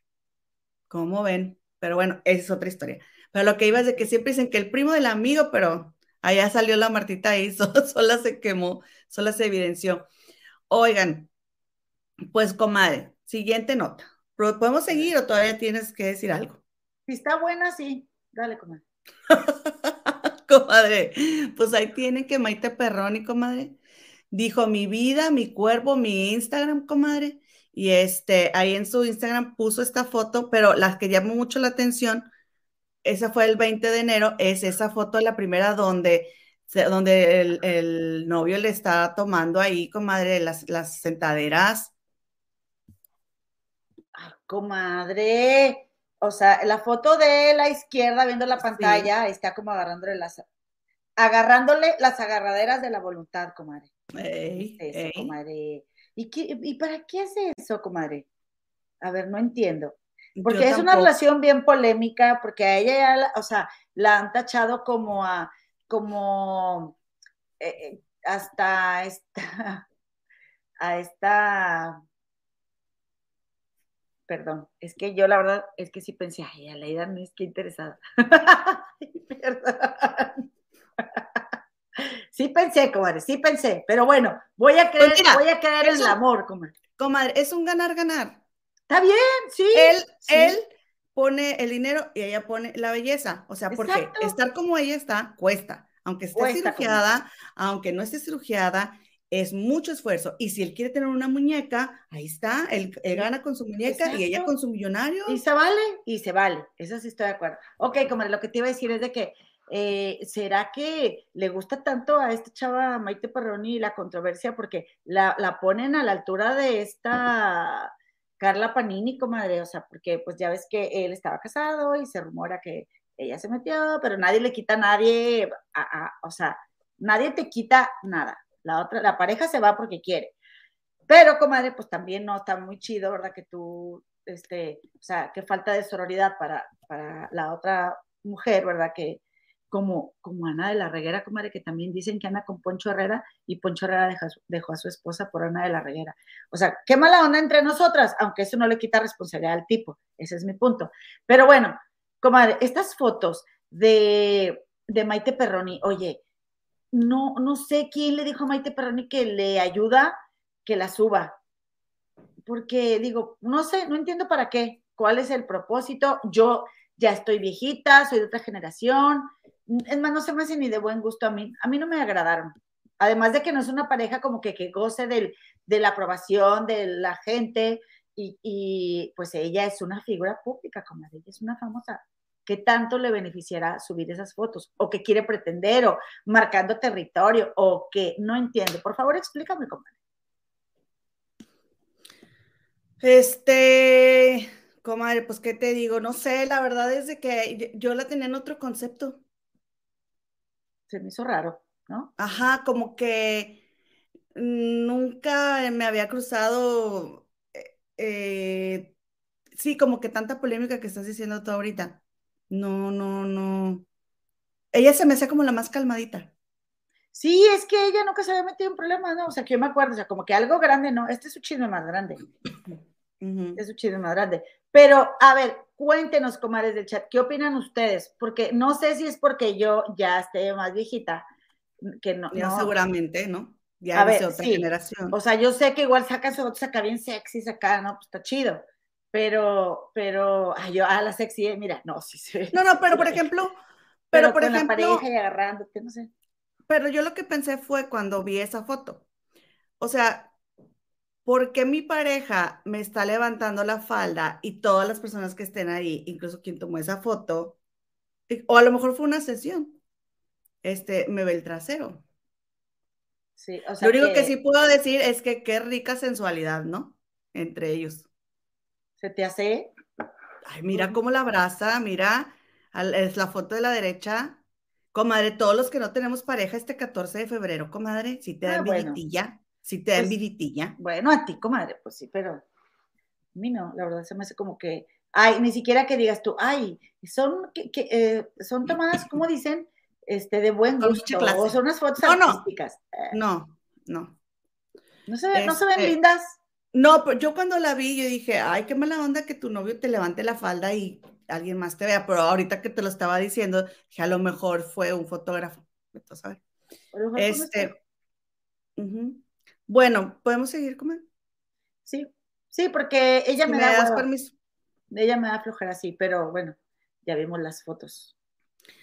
B: ¿Cómo ven? Pero bueno, es otra historia. Pero lo que iba es de que siempre dicen que el primo del amigo, pero allá salió la Martita y sola se quemó, sola se evidenció. Oigan, pues comadre, siguiente nota. ¿Podemos seguir o todavía tienes que decir algo?
A: Si está buena, sí. Dale, comadre.
B: comadre, pues ahí tiene que Maite Perroni, comadre. Dijo mi vida, mi cuerpo, mi Instagram, comadre. Y este, ahí en su Instagram puso esta foto, pero la que llamó mucho la atención, esa fue el 20 de enero, es esa foto, la primera donde, donde el, novio le está tomando ahí, comadre, las, las sentaderas.
A: comadre, o sea, la foto de la izquierda viendo la pantalla está como agarrándole las agarrándole las agarraderas de la voluntad, comadre.
B: eso,
A: comadre. ¿Y, qué, ¿Y para qué hace eso, comadre? A ver, no entiendo. Porque es una relación bien polémica, porque a ella ya, o sea, la han tachado como a, como eh, eh, hasta esta, a esta perdón, es que yo la verdad es que sí pensé, ay, a Leida no es que interesada. perdón. Sí pensé, comadre, sí pensé, pero bueno, voy a creer, pues voy a creer en el amor, comadre.
B: Comadre, es un ganar-ganar.
A: Está bien, sí.
B: Él, él pone el dinero y ella pone la belleza. O sea, porque estar como ella está, cuesta. Aunque esté cirugiada, aunque no esté cirugiada, es mucho esfuerzo. Y si él quiere tener una muñeca, ahí está, él, gana con su muñeca y ella con su millonario.
A: Y se vale, y se vale. Eso sí estoy de acuerdo. Ok, como lo que te iba a decir es de que, eh, ¿será que le gusta tanto a esta chava Maite Perroni la controversia? Porque la, la ponen a la altura de esta Carla Panini, comadre, o sea, porque pues ya ves que él estaba casado y se rumora que ella se metió, pero nadie le quita a nadie, o sea, nadie te quita nada la otra, la pareja se va porque quiere. Pero, comadre, pues también no está muy chido, ¿verdad? Que tú, este, o sea, que falta de sororidad para, para la otra mujer, ¿verdad? Que como, como Ana de la Reguera, comadre, que también dicen que anda con Poncho Herrera y Poncho Herrera dejó a su esposa por Ana de la Reguera. O sea, qué mala onda entre nosotras, aunque eso no le quita responsabilidad al tipo, ese es mi punto. Pero bueno, comadre, estas fotos de, de Maite Perroni, oye, no, no sé quién le dijo a Maite Perroni que le ayuda que la suba. Porque digo, no sé, no entiendo para qué, cuál es el propósito. Yo ya estoy viejita, soy de otra generación. Es más, no se me hace ni de buen gusto a mí. A mí no me agradaron. Además de que no es una pareja como que, que goce del, de la aprobación de la gente. Y, y, pues ella es una figura pública, como ella es una famosa. ¿Qué tanto le beneficiará subir esas fotos? ¿O qué quiere pretender? ¿O marcando territorio? ¿O qué? No entiendo. Por favor, explícame, comadre.
B: Este, comadre, pues, ¿qué te digo? No sé, la verdad es de que yo la tenía en otro concepto.
A: Se me hizo raro, ¿no?
B: Ajá, como que nunca me había cruzado, eh, eh, sí, como que tanta polémica que estás diciendo tú ahorita. No, no, no. Ella se me hace como la más calmadita.
A: Sí, es que ella nunca se había metido en problemas, ¿no? O sea, que yo me acuerdo, o sea, como que algo grande, no, este es su chisme más grande. Es su chisme más grande. Pero, a ver, cuéntenos, comadres del chat, ¿qué opinan ustedes? Porque no sé si es porque yo ya esté más viejita, que no.
B: Seguramente, ¿no? Ya es de otra generación.
A: O sea, yo sé que igual saca su acá bien sexy, acá, ¿no? Pues está chido. Pero, pero, ay, yo, a la sexy, eh, mira, no, sí sí.
B: No, no, pero por ejemplo, pero, por ejemplo.
A: La pareja y agarrándote, no sé.
B: Pero yo lo que pensé fue cuando vi esa foto. O sea, ¿por qué mi pareja me está levantando la falda y todas las personas que estén ahí, incluso quien tomó esa foto, o a lo mejor fue una sesión, este, me ve el trasero?
A: Sí, o sea
B: lo único que... sí puedo decir es que qué rica sensualidad, ¿no? Entre ellos.
A: ¿Se te hace?
B: Ay, mira cómo la abraza, mira, es la foto de la derecha. Comadre, todos los que no tenemos pareja este 14 de febrero, comadre, si te dan ah, si te dan pues,
A: Bueno, a ti, comadre, pues sí, pero a mí no, la verdad se me hace como que, ay, ni siquiera que digas tú, ay, son, que, eh, son tomadas, como dicen, este, de buen gusto, o son unas fotos artísticas.
B: No, no.
A: ¿No se, ¿No se ven
B: este,
A: lindas?
B: No, pero yo cuando la vi, yo dije, ay, qué mala onda que tu novio te levante la falda y alguien más te vea, pero ahorita que te lo estaba diciendo, que a lo mejor fue un fotógrafo. Este, Bueno, ¿podemos seguir comiendo?
A: Sí, sí, porque ella me, da permiso. Ella me da flojera así, pero bueno, ya vimos las fotos.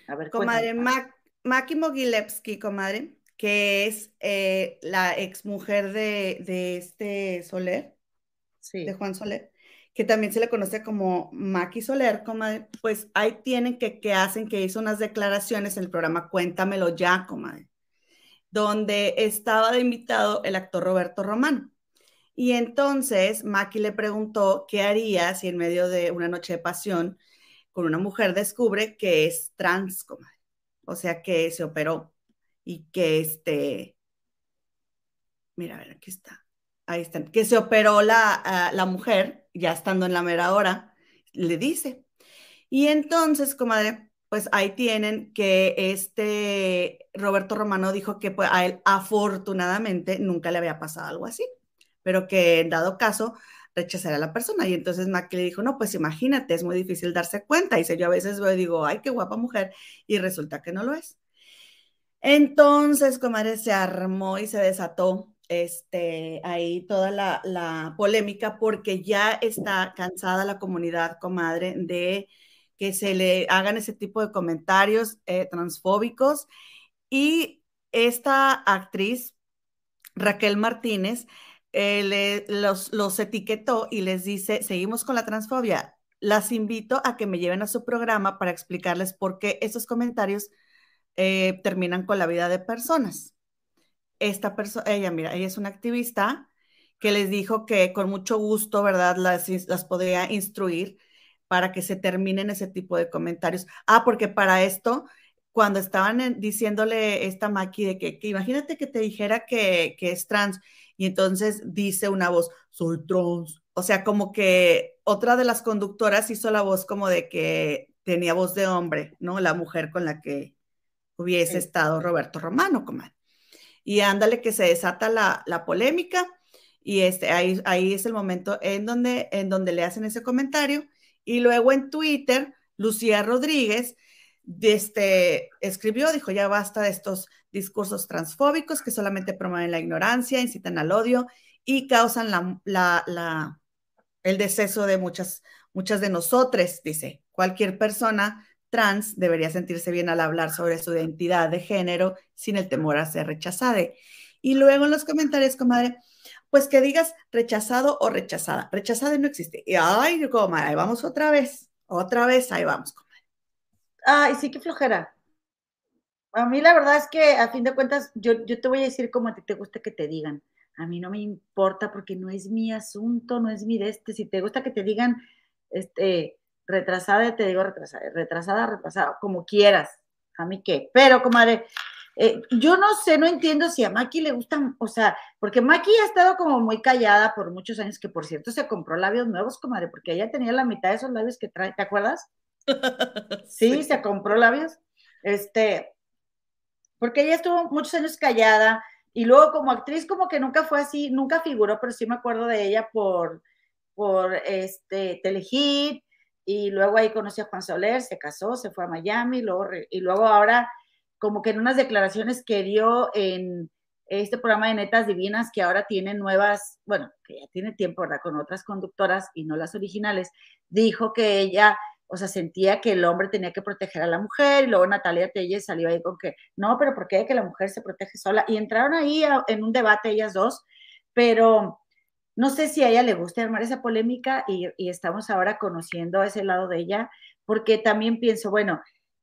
A: A ver,
B: comadre, Maki Mogilevsky, comadre, que es eh, la exmujer de, de este Soler, sí. de Juan Soler que también se le conoce como Maki Soler, comadre, pues ahí tienen que, que hacen, que hizo unas declaraciones en el programa Cuéntamelo ya, comadre, donde estaba de invitado el actor Roberto Romano. Y entonces Maki le preguntó qué haría si en medio de una noche de pasión con una mujer descubre que es trans, comadre. O sea, que se operó y que este... Mira, a ver, aquí está. Ahí está. Que se operó la, ah, la mujer ya estando en la mera hora, le dice. Y entonces, comadre, pues ahí tienen que este Roberto Romano dijo que pues, a él afortunadamente nunca le había pasado algo así, pero que en dado caso rechazaría a la persona. Y entonces Mac le dijo, no, pues imagínate, es muy difícil darse cuenta. Y dice, yo a veces veo digo, ay, qué guapa mujer, y resulta que no lo es. Entonces, comadre, se armó y se desató este, ahí toda la, polémica porque ya está cansada la comunidad, comadre, de que se le hagan ese tipo de comentarios eh, transfóbicos. Y esta actriz, Raquel Martínez, eh, los, los etiquetó y les dice, seguimos con la transfobia. Las invito a que me lleven a su programa para explicarles por qué esos comentarios eh, terminan con la vida de personas esta persona, ella, mira, ella es una activista que les dijo que con mucho gusto, ¿verdad? Las, las podría instruir para que se terminen ese tipo de comentarios. Ah, porque para esto, cuando estaban diciéndole esta Maki de que, imagínate que te dijera que, que es trans y entonces dice una voz, soy trans. O sea, como que otra de las conductoras hizo la voz como de que tenía voz de hombre, ¿no? La mujer con la que hubiese estado Roberto Romano, comadre y ándale que se desata la, la polémica y este, ahí, ahí es el momento en donde, en donde le hacen ese comentario. Y luego en Twitter, Lucía Rodríguez este, escribió, dijo, ya basta de estos discursos transfóbicos que solamente promueven la ignorancia, incitan al odio y causan la, la, la, el deceso de muchas, muchas de nosotros, dice. Cualquier persona trans debería sentirse bien al hablar sobre su identidad de género sin el temor a ser rechazada. Y luego en los comentarios, comadre, pues que digas rechazado o rechazada. Rechazada no existe. Y ay, comadre, ahí vamos otra vez. Otra vez, ahí vamos, comadre.
A: Ay, sí, qué flojera. A mí la verdad es que a fin de cuentas, yo, yo te voy a decir como a ti te gusta que te digan. A mí no me importa porque no es mi asunto, no es mi de este. Si te gusta que te digan, este, retrasada, te digo retrasada, retrasada, retrasada, como quieras, a mí qué. Pero, comadre, Eh, yo no sé, no entiendo si a Maki le gustan, o sea, porque Maki ha estado como muy callada por muchos años, que por cierto se compró labios nuevos, comadre, porque ella tenía la mitad de esos labios que trae, ¿te acuerdas? sí, sí, se compró labios. Este, porque ella estuvo muchos años callada y luego como actriz como que nunca fue así, nunca figuró, pero sí me acuerdo de ella por, por este Telehit y luego ahí conocí a Juan Soler, se casó, se fue a Miami, luego, y luego ahora como que en unas declaraciones que dio en este programa de Netas Divinas, que ahora tiene nuevas, bueno, que ya tiene tiempo, ¿verdad? Con otras conductoras y no las originales, dijo que ella, o sea, sentía que el hombre tenía que proteger a la mujer, y luego Natalia Telles salió ahí con que, no, pero ¿por qué que la mujer se protege sola? Y entraron ahí en un debate ellas dos, pero no sé si a ella le gusta armar esa polémica y, estamos ahora conociendo ese lado de ella, porque también pienso, bueno,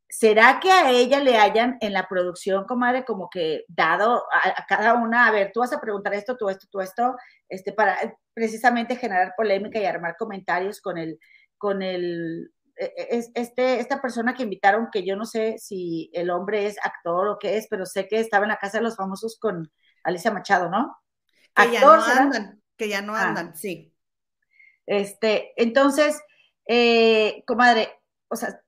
A: ¿será que a ella le hayan en la producción, comadre, como que dado a, cada una, a ver, tú vas a preguntar esto, tú esto, tú esto, este, para precisamente generar polémica y armar comentarios con el, con el, e, e, este, esta persona que invitaron, que yo no sé si el hombre es actor o qué es, pero sé que estaba en la casa de los famosos con Alicia Machado, ¿no?
B: actor, que ya no ah. andan, sí.
A: Este, entonces, eh, comadre, o sea,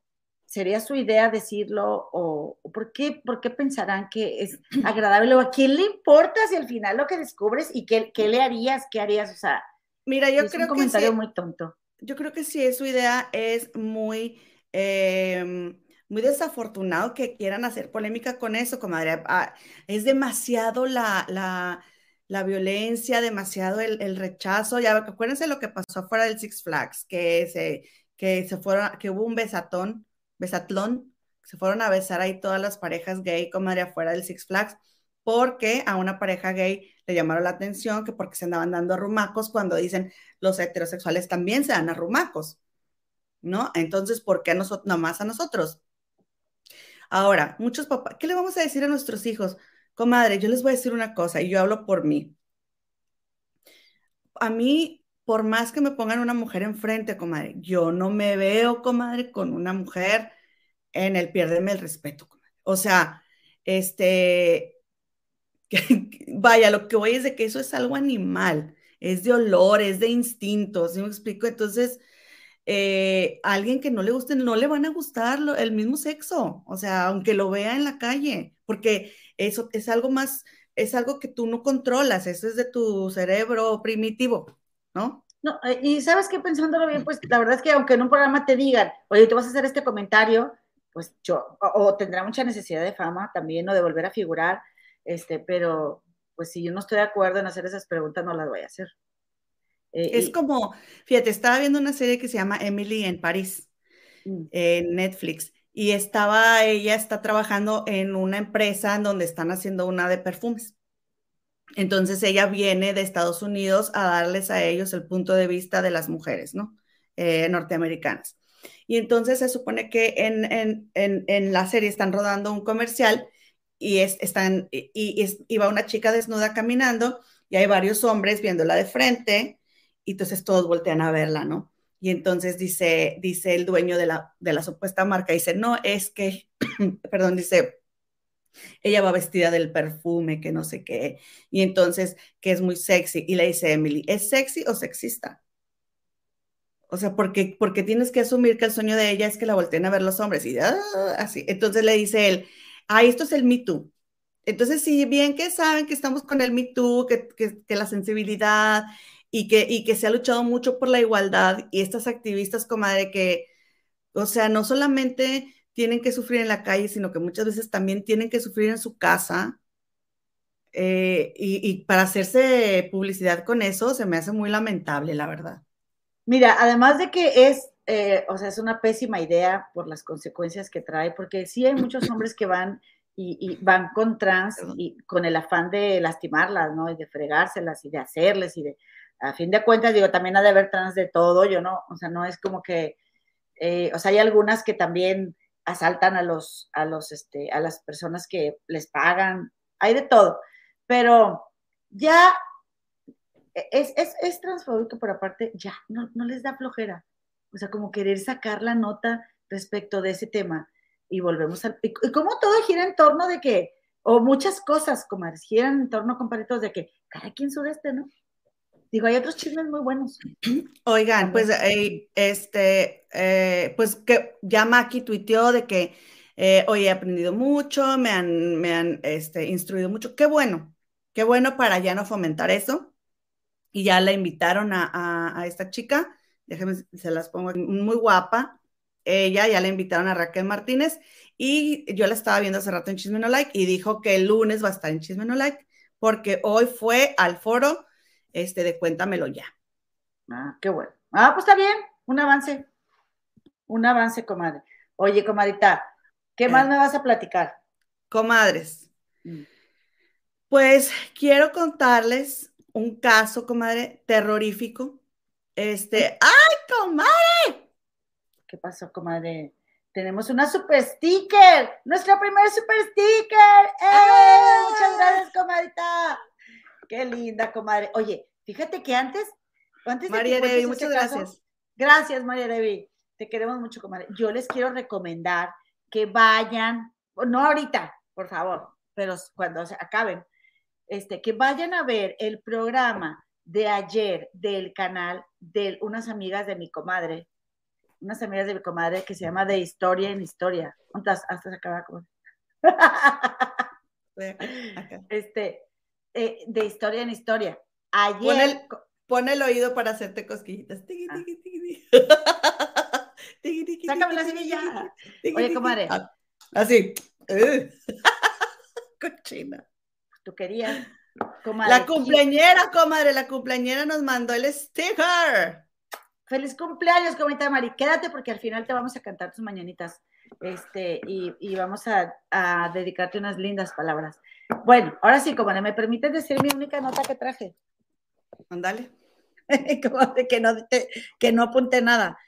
A: ¿sería su idea decirlo o, por, qué, por qué pensarán que es agradable o a quién le importa si al final lo que descubres y qué, qué le harías, qué harías? O sea,
B: mira, yo creo
A: un comentario muy tonto.
B: Yo creo que sí, su idea es muy, em, muy desafortunado que quieran hacer polémica con eso, comadre. Ah, es demasiado la, la la violencia, demasiado el, rechazo. Ya acuérdense lo que pasó afuera del Six Flags, que se, que se fueron, que hubo un besatón, besatlón, se fueron a besar ahí todas las parejas gay, comadre, afuera del Six Flags, porque a una pareja gay le llamaron la atención que porque se andaban dando arrumacos cuando dicen los heterosexuales también se dan arrumacos, ¿no? Entonces, ¿por qué a nosotros, nomás a nosotros? Ahora, muchos papás, ¿qué le vamos a decir a nuestros hijos? Comadre, yo les voy a decir una cosa y yo hablo por mí. A mí, por más que me pongan una mujer enfrente, comadre, yo no me veo, comadre, con una mujer en el piérdeme el respeto, comadre. O sea, este, vaya, lo que voy es de que eso es algo animal, es de olor, es de instintos, ¿sí me explico? Entonces, eh, alguien que no le guste, no le van a gustar el mismo sexo, o sea, aunque lo vea en la calle, porque eso es algo más, es algo que tú no controlas, eso es de tu cerebro primitivo, ¿no?
A: No, eh, y sabes que pensándolo bien, pues la verdad es que aunque en un programa te digan, oye, te vas a hacer este comentario, pues yo, o, tendrá mucha necesidad de fama también, o de volver a figurar, este, pero pues si yo no estoy de acuerdo en hacer esas preguntas, no las voy a hacer.
B: Eh, es como, fíjate, estaba viendo una serie que se llama Emily en París, mm. en Netflix, y estaba, ella está trabajando en una empresa en donde están haciendo una de perfumes. Entonces ella viene de Estados Unidos a darles a ellos el punto de vista de las mujeres, ¿no? Eh, norteamericanas. Y entonces se supone que en, en, en, la serie están rodando un comercial y, es, están, y, y, va una chica desnuda caminando y hay varios hombres viéndola de frente y entonces todos voltean a verla, ¿no? Y entonces dice, dice el dueño de la, de la supuesta marca, dice, no, es que, perdón, dice, ella va vestida del perfume, que no sé qué, y entonces que es muy sexy. Y le dice Emily, ¿es sexy o sexista? O sea, porque, porque tienes que asumir que el sueño de ella es que la volteen a ver los hombres y ah, así. Entonces le dice él, ah, esto es el Me Too. Entonces, si bien que saben que estamos con el Me Too, que, que, que la sensibilidad y que, y que se ha luchado mucho por la igualdad y estas activistas, comadre, que, o sea, no solamente tienen que sufrir en la calle, sino que muchas veces también tienen que sufrir en su casa. Eh, y, para hacerse publicidad con eso se me hace muy lamentable, la verdad.
A: Mira, además de que es, eh, o sea, es una pésima idea por las consecuencias que trae, porque sí hay muchos hombres que van y, y, van con trans y con el afán de lastimarlas, ¿no? Y de fregárselas y de hacerles y de, a fin de cuentas, digo, también ha de haber trans de todo, yo no, o sea, no es como que, eh, o sea, hay algunas que también asaltan a los, a los, este, a las personas que les pagan, hay de todo, pero ya es, es, es transfóbico, pero aparte ya no, no les da flojera, o sea, como querer sacar la nota respecto de ese tema y volvemos al, y, como todo gira en torno de que, O muchas cosas, comadres, giran en torno, compadritos, de que cada quien este, ¿no? Digo, hay otros chismes muy buenos.
B: Oigan, pues, eh, este, eh, pues que ya Maki tuiteó de que eh, hoy he aprendido mucho, me han, me han este, instruido mucho. Qué bueno, qué bueno para ya no fomentar eso. Y ya la invitaron a, a, esta chica, déjenme, se las pongo, muy guapa. Ella ya la invitaron a Raquel Martínez y yo la estaba viendo hace rato en Chisme No Like y dijo que el lunes va a estar en Chisme No Like porque hoy fue al foro este, de Cuéntamelo ya.
A: Ah, qué bueno. Ah, pues está bien, un avance. Un avance, comadre. Oye, comadita, ¿qué más eh. me vas a platicar?
B: Comadres. Mm. Pues quiero contarles un caso, comadre, terrorífico. Este, ¡ay, comadre!
A: ¿Qué pasó, comadre? Tenemos una super sticker, nuestro primer super sticker. ¡Eh! Muchas gracias, comadita. Qué linda, comadre. Oye, fíjate que antes, antes
B: María Revi, muchas gracias.
A: gracias, María Revi. Te queremos mucho, comadre. Yo les quiero recomendar que vayan, no ahorita, por favor, pero cuando se acaben, este, que vayan a ver el programa de ayer del canal de unas amigas de mi comadre, unas amigas de mi comadre que se llama De Historia en Historia. Hasta se acaba como. este, eh, de historia en historia. Ayer.
B: Pon el, oído para hacerte cosquillitas.
A: Sácame la semilla. Oye, comadre.
B: Así. Cochina.
A: Tú querías.
B: La cumpleañera, comadre, la cumpleañera nos mandó el sticker.
A: Feliz cumpleaños, comadre Mari. Quédate porque al final te vamos a cantar tus mañanitas. Este, y, vamos a, a dedicarte unas lindas palabras. Bueno, ahora sí, como ¿me permites decir mi única nota que traje?
B: Ándale.
A: que, no, que no apunte nada.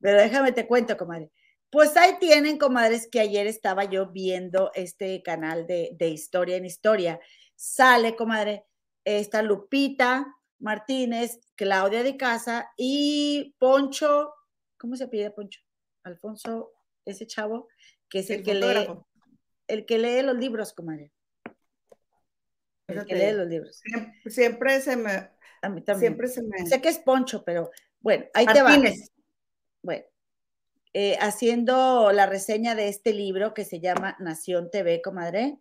A: Pero déjame te cuento, comadre. Pues ahí tienen, comadres, que ayer estaba yo viendo este canal de, historia en historia. Sale, comadre, esta Lupita Martínez, Claudia de Casa y Poncho, ¿cómo se pide Poncho? Alfonso, ese chavo, que es el, que lee, el que lee los libros, comadre que lee los libros.
B: Siempre, se me. A mí también. Siempre se me.
A: Sé que es Poncho, pero bueno, ahí te va. Bueno, eh, haciendo la reseña de este libro que se llama Nación TV, comadre.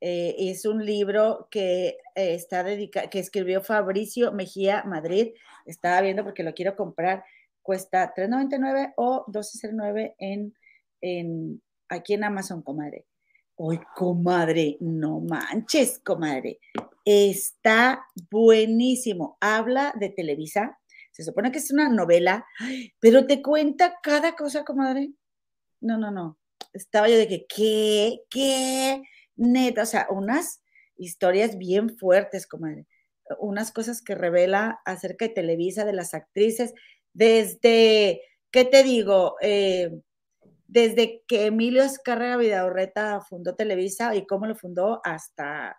A: Eh, es un libro que eh, está dedicado, que escribió Fabricio Mejía Madrid. Estaba viendo porque lo quiero comprar. Cuesta $3.99 o $12.09 en, en, aquí en Amazon, comadre. Uy, comadre, no manches, comadre. Está buenísimo. Habla de Televisa. Se supone que es una novela, pero te cuenta cada cosa, comadre. No, no, no. Estaba yo de que, ¿qué? ¿Qué? Neta, o sea, unas historias bien fuertes, comadre. Unas cosas que revela acerca de Televisa, de las actrices, desde, ¿qué te digo? Eh, desde que Emilio Escárraga Vidaurreta fundó Televisa y cómo lo fundó hasta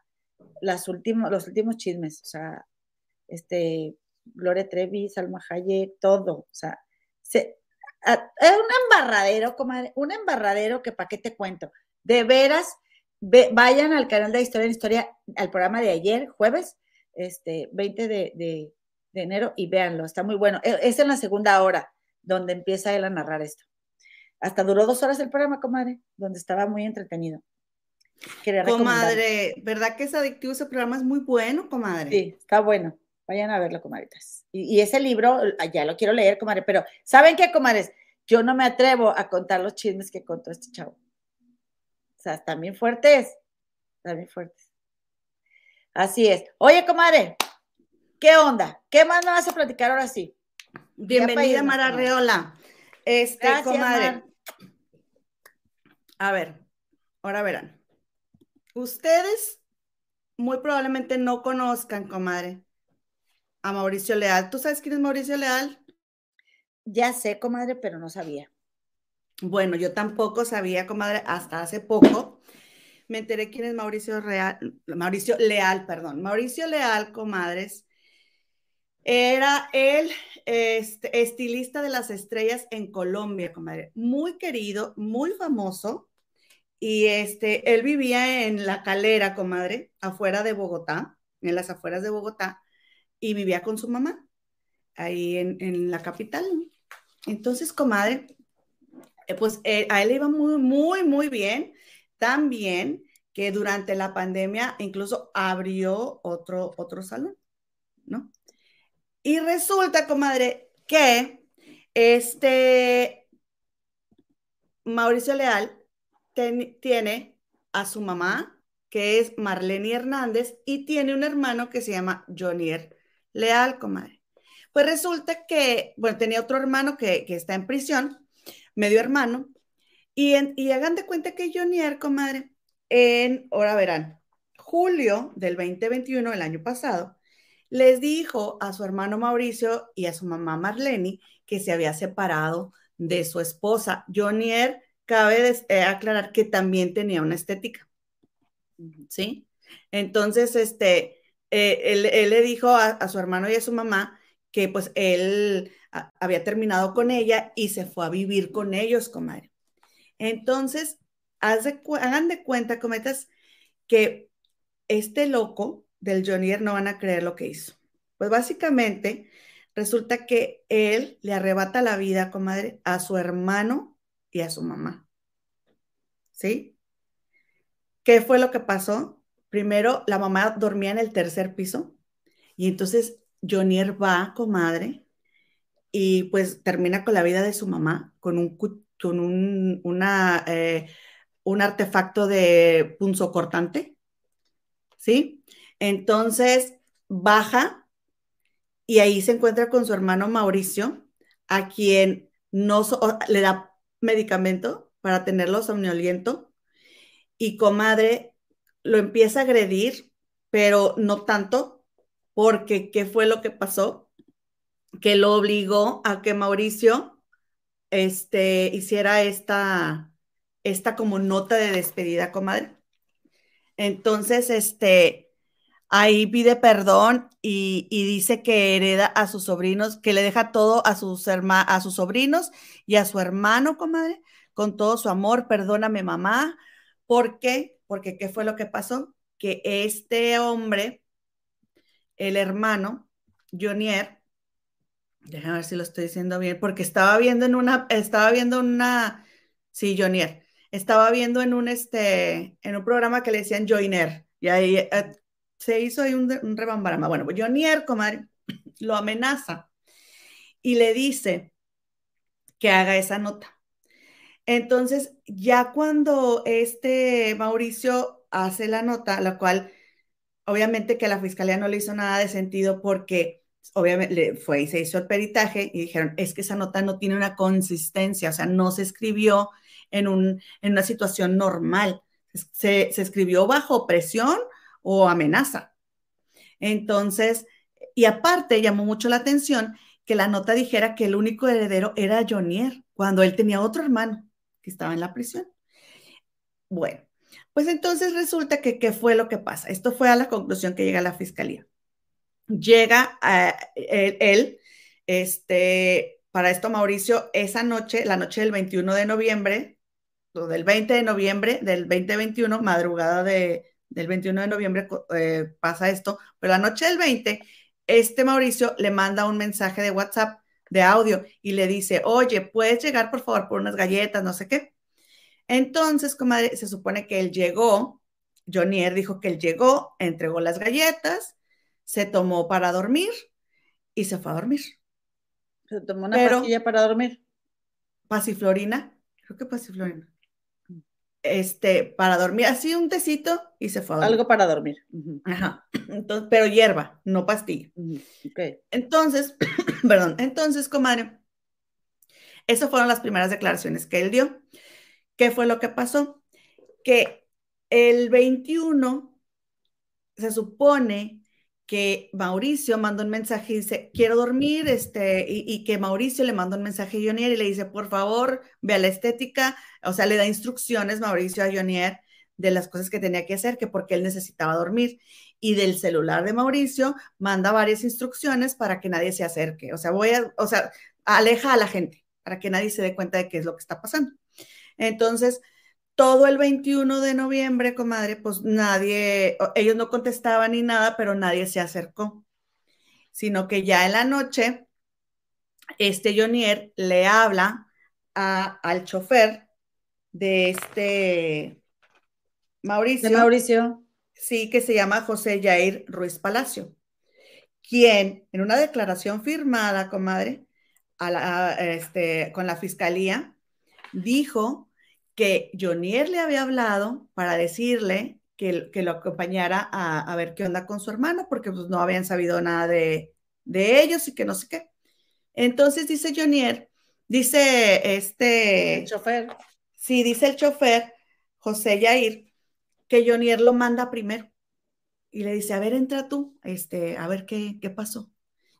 A: los últimos chismes, o sea, este, Gloria Trevi, Salma Hayek, todo, o sea, es un embarradero, comadre, un embarradero que para qué te cuento. De veras, vayan al canal de Historia en Historia, al programa de ayer, jueves, este, 20 de, de enero, y véanlo, está muy bueno. E, es en la segunda hora donde empieza él a narrar esto. Hasta duró dos horas el programa, comadre, donde estaba muy entretenido.
B: comadre, ¿verdad que es adictivo ese programa? Es muy bueno, comadre.
A: Sí, está bueno. Vayan a verlo, comadritas. Y, ese libro, ah, ya lo quiero leer, comadre, pero ¿saben qué, comadres? Yo no me atrevo a contar los chismes que contó este chavo. O sea, están bien fuertes. Están bien fuertes. Así es. Oye, comadre, ¿qué onda? ¿Qué más me vas a platicar ahora sí?
B: Bienvenida, Mara Reola. Este, comadre. A ver, ahora verán. Ustedes muy probablemente no conozcan, comadre, a Mauricio Leal. ¿Tú sabes quién es Mauricio Leal?
A: Ya sé, comadre, pero no sabía.
B: Bueno, yo tampoco sabía, comadre, hasta hace poco. Me enteré quién es Mauricio Real, Mauricio Leal, perdón. Mauricio Leal, comadres, era el este, estilista de las estrellas en Colombia, comadre. Muy querido, muy famoso y este, él vivía en La Calera, comadre, afuera de Bogotá, en las afueras de Bogotá, y vivía con su mamá, ahí en, la capital. Entonces, comadre, eh, pues eh, a él iba muy, muy, muy bien, tan bien que durante la pandemia incluso abrió otro, otro salón, ¿no? Y resulta, comadre, que este Mauricio Leal tiene a su mamá, que es Marlene Hernández, y tiene un hermano que se llama Jonier Leal, comadre. Pues resulta que, bueno, tenía otro hermano que, está en prisión, medio hermano, y, y hagan de cuenta que Jonier, comadre, en, ahora verán, julio del 2021, el año pasado, les dijo a su hermano Mauricio y a su mamá Marlene que se había separado de su esposa. Jonier, cabe eh, aclarar que también tenía una estética. ¿Sí? Entonces, este, eh, él, le dijo a, su hermano y a su mamá que pues él había terminado con ella y se fue a vivir con ellos, comadre. Entonces, hagan de cuenta, cometas, que este loco del Jonier no van a creer lo que hizo. Pues básicamente resulta que él le arrebata la vida, comadre, a su hermano y a su mamá. ¿Sí? ¿Qué fue lo que pasó? Primero, la mamá dormía en el tercer piso y entonces Jonier va, comadre, y pues termina con la vida de su mamá con un, con un, una, eh, un artefacto de punzo cortante, ¿sí? Entonces baja y ahí se encuentra con su hermano Mauricio, a quien no le da medicamento para tenerlo somnoliento y comadre lo empieza a agredir, pero no tanto, porque ¿qué fue lo que pasó? Que lo obligó a que Mauricio este, hiciera esta, esta como nota de despedida, comadre. Entonces, este, ahí pide perdón y, dice que hereda a sus sobrinos, que le deja todo a sus, a sus sobrinos y a su hermano, comadre, con todo su amor, perdóname mamá. ¿Por qué? Porque ¿qué fue lo que pasó? Que este hombre, el hermano, Jonier, déjame ver si lo estoy diciendo bien, porque estaba viendo en una, estaba viendo una, sí, Jonier, estaba viendo en un, este, en un programa que le decían Joiner, y ahí eh, se hizo ahí un, un rebambarama. Bueno, pues Joiner, comadre, lo amenaza y le dice que haga esa nota. Entonces, ya cuando este Mauricio hace la nota, la cual obviamente que la fiscalía no le hizo nada de sentido porque obviamente fue y se hizo el peritaje y dijeron, es que esa nota no tiene una consistencia, o sea, no se escribió en, un, en una situación normal. Se, se escribió bajo presión o amenaza. Entonces, y aparte llamó mucho la atención que la nota dijera que el único heredero era Jonier, cuando él tenía otro hermano que estaba en la prisión. Bueno, pues entonces resulta que, ¿qué fue lo que pasa? Esto fue a la conclusión que llega la fiscalía. Llega a, él, él, este, para esto Mauricio, esa noche, la noche del 21 de noviembre, del 20 de noviembre del 2021, madrugada de, del 21 de noviembre eh, pasa esto, pero la noche del 20, este Mauricio le manda un mensaje de WhatsApp de audio y le dice, oye, ¿puedes llegar por favor por unas galletas, no sé qué? Entonces, comadre, se supone que él llegó, Jonier dijo que él llegó, entregó las galletas, se tomó para dormir y se fue a dormir.
A: ¿Se tomó una pastilla para dormir?
B: Pasiflorina, creo que pasiflorina este, para dormir, así un tecito y se fue a
A: dormir. Algo para dormir.
B: Ajá. Entonces, pero hierba, no pastilla. Entonces, perdón, entonces, comadre, esas fueron las primeras declaraciones que él dio. ¿Qué fue lo que pasó? Que el 21 se supone que Mauricio mandó un mensaje y dice, quiero dormir, este, y, que Mauricio le mandó un mensaje a Jonier y le dice, por favor, ve a la estética, o sea, le da instrucciones Mauricio a Jonier de las cosas que tenía que hacer, que porque él necesitaba dormir. Y del celular de Mauricio manda varias instrucciones para que nadie se acerque. O sea, voy o sea, aleja a la gente para que nadie se dé cuenta de qué es lo que está pasando. Entonces, todo el 21 de noviembre, comadre, pues nadie, ellos no contestaban ni nada, pero nadie se acercó, sino que ya en la noche, este Jonier le habla al chofer de este Mauricio.
A: De Mauricio.
B: Sí, que se llama José Jair Ruiz Palacio, quien en una declaración firmada, comadre, este, con la fiscalía, dijo que Jonier le había hablado para decirle que, que lo acompañara a, ver qué onda con su hermano, porque pues no habían sabido nada de, de ellos y que no sé qué. Entonces dice Jonier, dice este...
A: El chofer.
B: Sí, dice el chofer, José Yair, que Jonier lo manda primero. Y le dice, a ver, entra tú, este, a ver qué, qué pasó.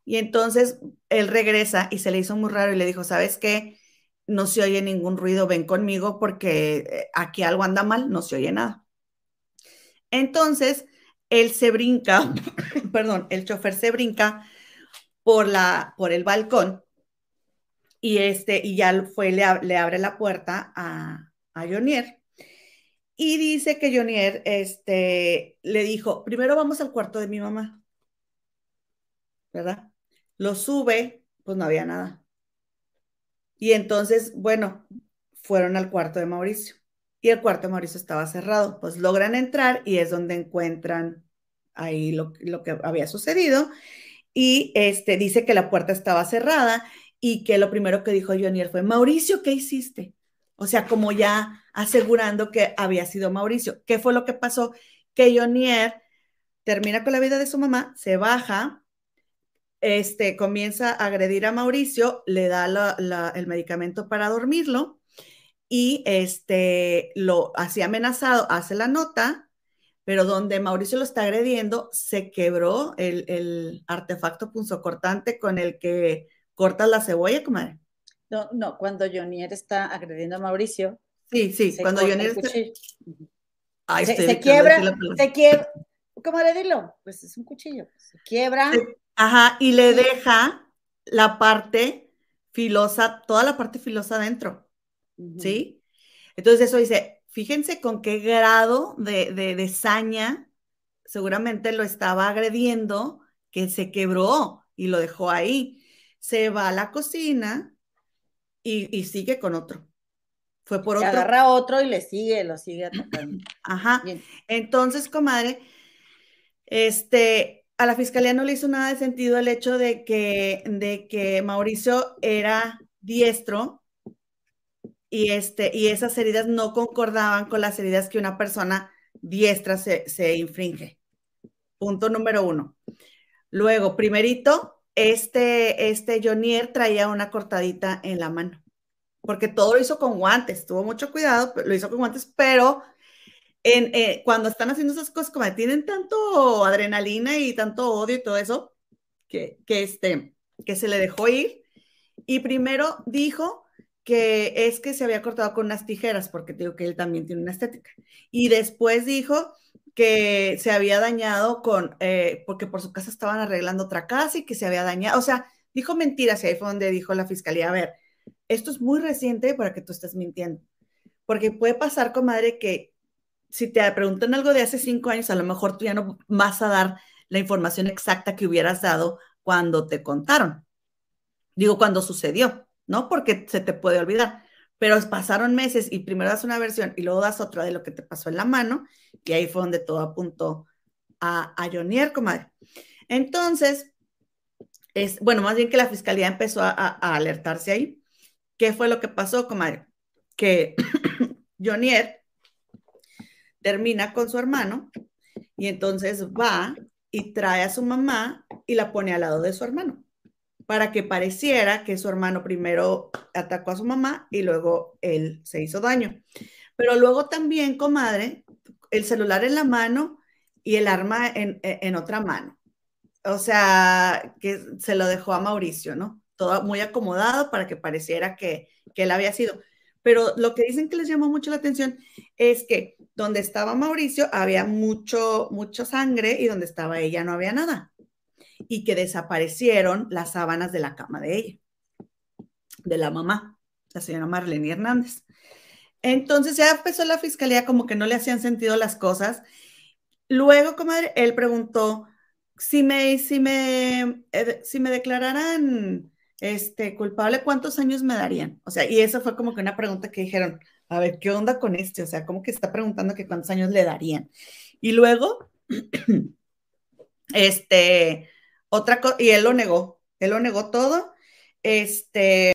B: Y entonces él regresa y se le hizo muy raro y le dijo, ¿sabes qué? No se oye ningún ruido, ven conmigo porque eh, aquí algo anda mal, no se oye nada. Entonces, él se brinca, perdón, el chofer se brinca por, la, por el balcón y, este, y ya fue, le, abre la puerta a, a Jonier. Y dice que Jonier este, le dijo, primero vamos al cuarto de mi mamá, ¿verdad? Lo sube, pues no había nada. Y entonces, bueno, fueron al cuarto de Mauricio. Y el cuarto de Mauricio estaba cerrado. Pues logran entrar y es donde encuentran ahí lo, que había sucedido. Y este, dice que la puerta estaba cerrada y que lo primero que dijo Jonier fue, Mauricio, ¿qué hiciste? O sea, como ya asegurando que había sido Mauricio. ¿Qué fue lo que pasó? Que Jonier termina con la vida de su mamá, se baja, este, comienza a agredir a Mauricio, le da el medicamento para dormirlo y este, lo así amenazado, hace la nota, pero donde Mauricio lo está agrediendo, se quebró el, artefacto punzocortante con el que cortas la cebolla, comadre.
A: No, no, cuando Jonier está agrediendo a Mauricio.
B: Sí, sí, cuando Jonier está...
A: se, quiebra, se quiebra, ¿cómo le dilo? Pues es un cuchillo, se quiebra.
B: Ajá, y le deja la parte filosa, toda la parte filosa adentro, ¿sí? Entonces eso dice, fíjense con qué grado de, de, saña seguramente lo estaba agrediendo, que se quebró y lo dejó ahí. Se va a la cocina y, sigue con otro. Fue por otro.
A: Agarra otro y le sigue, lo sigue atacando.
B: Ajá. Entonces, comadre, este, a la fiscalía no le hizo nada de sentido el hecho de que, de que Mauricio era diestro y, este, y esas heridas no concordaban con las heridas que una persona diestra se, se infringe. Punto número uno. Luego, primerito, este, este Jonier traía una cortadita en la mano, porque todo lo hizo con guantes, tuvo mucho cuidado, lo hizo con guantes, pero eh, cuando están haciendo esas cosas, como tienen tanto adrenalina y tanto odio y todo eso, que, que, este, que se le dejó ir. Y primero dijo que es que se había cortado con unas tijeras, porque digo que él también tiene una estética. Y después dijo que se había dañado con, eh, porque por su casa estaban arreglando otra casa y que se había dañado. O sea, dijo mentiras y ahí fue donde dijo la fiscalía, a ver, esto es muy reciente para que tú estés mintiendo. Porque puede pasar, comadre, que si te preguntan algo de hace cinco años, a lo mejor tú ya no vas a dar la información exacta que hubieras dado cuando te contaron. Digo, cuando sucedió, ¿no? Porque se te puede olvidar. Pero pasaron meses y primero das una versión y luego das otra de lo que te pasó en la mano y ahí fue donde todo apuntó a, Jonier, comadre. Entonces, es, bueno, más bien que la fiscalía empezó a, a alertarse ahí. ¿Qué fue lo que pasó, comadre? Que Jonier termina con su hermano y entonces va y trae a su mamá y la pone al lado de su hermano para que pareciera que su hermano primero atacó a su mamá y luego él se hizo daño. Pero luego también, comadre, el celular en la mano y el arma en, otra mano. O sea, que se lo dejó a Mauricio, ¿no? Todo muy acomodado para que pareciera que, que él había sido. Pero lo que dicen que les llamó mucho la atención es que donde estaba Mauricio había mucho, mucha sangre y donde estaba ella no había nada. Y que desaparecieron las sábanas de la cama de ella, de la mamá, la señora Marlene Hernández. Entonces ya empezó la fiscalía como que no le hacían sentido las cosas. Luego, comadre, él preguntó si me, si me, eh, si me declararan este, culpable, ¿cuántos años me darían? O sea, y eso fue como que una pregunta que dijeron, a ver, ¿qué onda con este? O sea, como que está preguntando que cuántos años le darían. Y luego, este, otra cosa, y él lo negó, él lo negó todo. Este,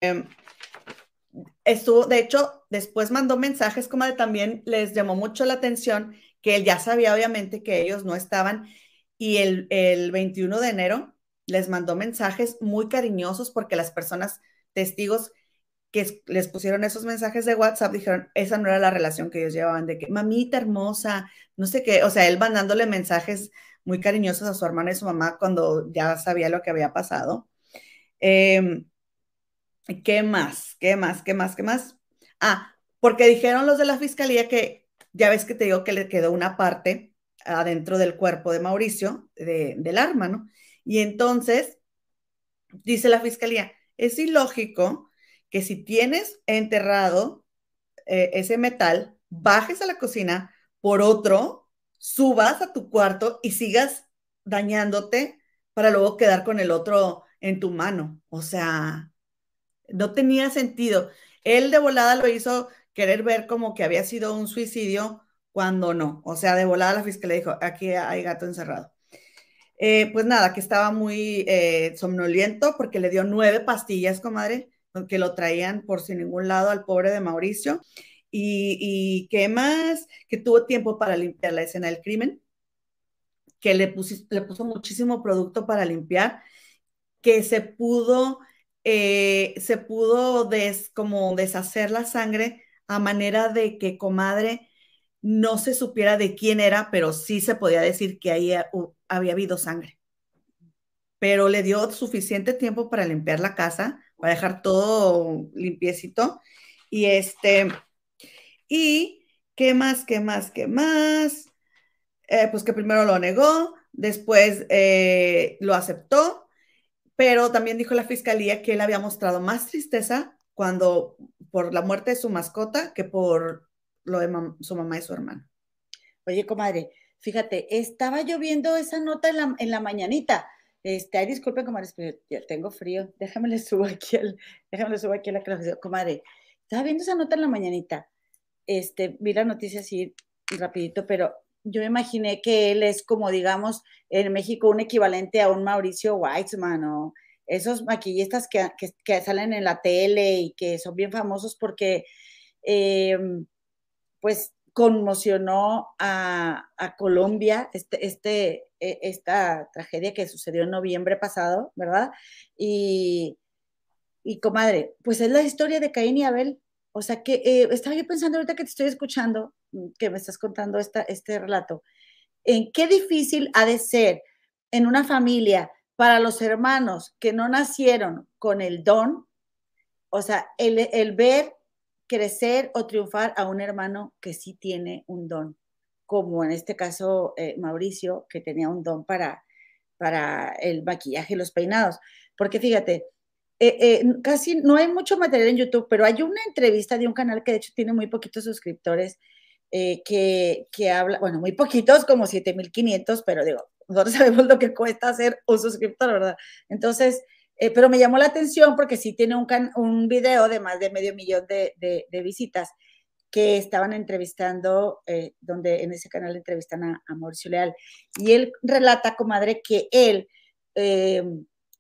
B: estuvo, de hecho, después mandó mensajes como de también les llamó mucho la atención que él ya sabía obviamente que ellos no estaban y el, el 21 de enero les mandó mensajes muy cariñosos porque las personas testigos que les pusieron esos mensajes de WhatsApp dijeron, esa no era la relación que ellos llevaban, de que mamita hermosa, no sé qué, o sea, él mandándole mensajes muy cariñosos a su hermana y su mamá cuando ya sabía lo que había pasado. Eh, ¿Qué más? ¿Qué más? ¿Qué más? ¿Qué más? Ah, porque dijeron los de la fiscalía que ya ves que te digo que le quedó una parte adentro del cuerpo de Mauricio, del arma, ¿no? Y entonces, dice la fiscalía, es ilógico que si tienes enterrado eh, ese metal, bajes a la cocina por otro, subas a tu cuarto y sigas dañándote para luego quedar con el otro en tu mano. O sea, no tenía sentido. Él de volada lo hizo querer ver como que había sido un suicidio cuando no. O sea, de volada la fiscalía dijo, aquí hay gato encerrado. Eh, pues nada, que estaba muy eh, somnoliento porque le dio nueve pastillas, comadre, que lo traían por sin ningún lado al pobre de Mauricio. Y, y qué más, que tuvo tiempo para limpiar la escena del crimen, que le, le puso muchísimo producto para limpiar, que se pudo eh, se pudo des, como deshacer la sangre a manera de que comadre no se supiera de quién era, pero sí se podía decir que ahí había habido sangre. Pero le dio suficiente tiempo para limpiar la casa, para dejar todo limpiecito. Y este, y qué más, qué más, qué más. Eh, pues que primero lo negó, después eh, lo aceptó pero también dijo la fiscalía que él había mostrado más tristeza cuando por la muerte de su mascota que por lo de su mamá y su hermano.
A: Oye, comadre, fíjate, estaba lloviendo esa nota en la, en la mañanita. Este, ay, disculpe, comadre, pero tengo frío. Déjame le subo aquí al, déjame le subo aquí a la clase. Comadre, estaba viendo esa nota en la mañanita. Este, vi la noticia así rapidito, pero yo imaginé que él es como, digamos, en México un equivalente a un Mauricio Weitzman o esos maquillistas que, salen en la tele y que son bien famosos porque, em, pues, conmocionó a, Colombia este, este, e, esta tragedia que sucedió en noviembre pasado, ¿verdad? Y, y comadre, pues es la historia de Caín y Abel. O sea que eh, estaba yo pensando ahorita que te estoy escuchando, mm, que me estás contando esta, este relato, en qué difícil ha de ser en una familia para los hermanos que no nacieron con el don, o sea, el, ver crecer o triunfar a un hermano que sí tiene un don, como en este caso eh, Mauricio, que tenía un don para, para el maquillaje y los peinados. Porque fíjate, eh, eh, casi no hay mucho material en YouTube, pero hay una entrevista de un canal que de hecho tiene muy poquitos suscriptores, que, que, habla, bueno, muy poquitos, como 7500, pero digo, nosotros sabemos lo que cuesta hacer un suscriptor, ¿verdad? Entonces, pero me llamó la atención porque sí tiene un, un video de más de medio millón de, de, visitas que estaban entrevistando, donde en ese canal entrevistan a, a, Mauricio Leal. Y él relata, comadre, que él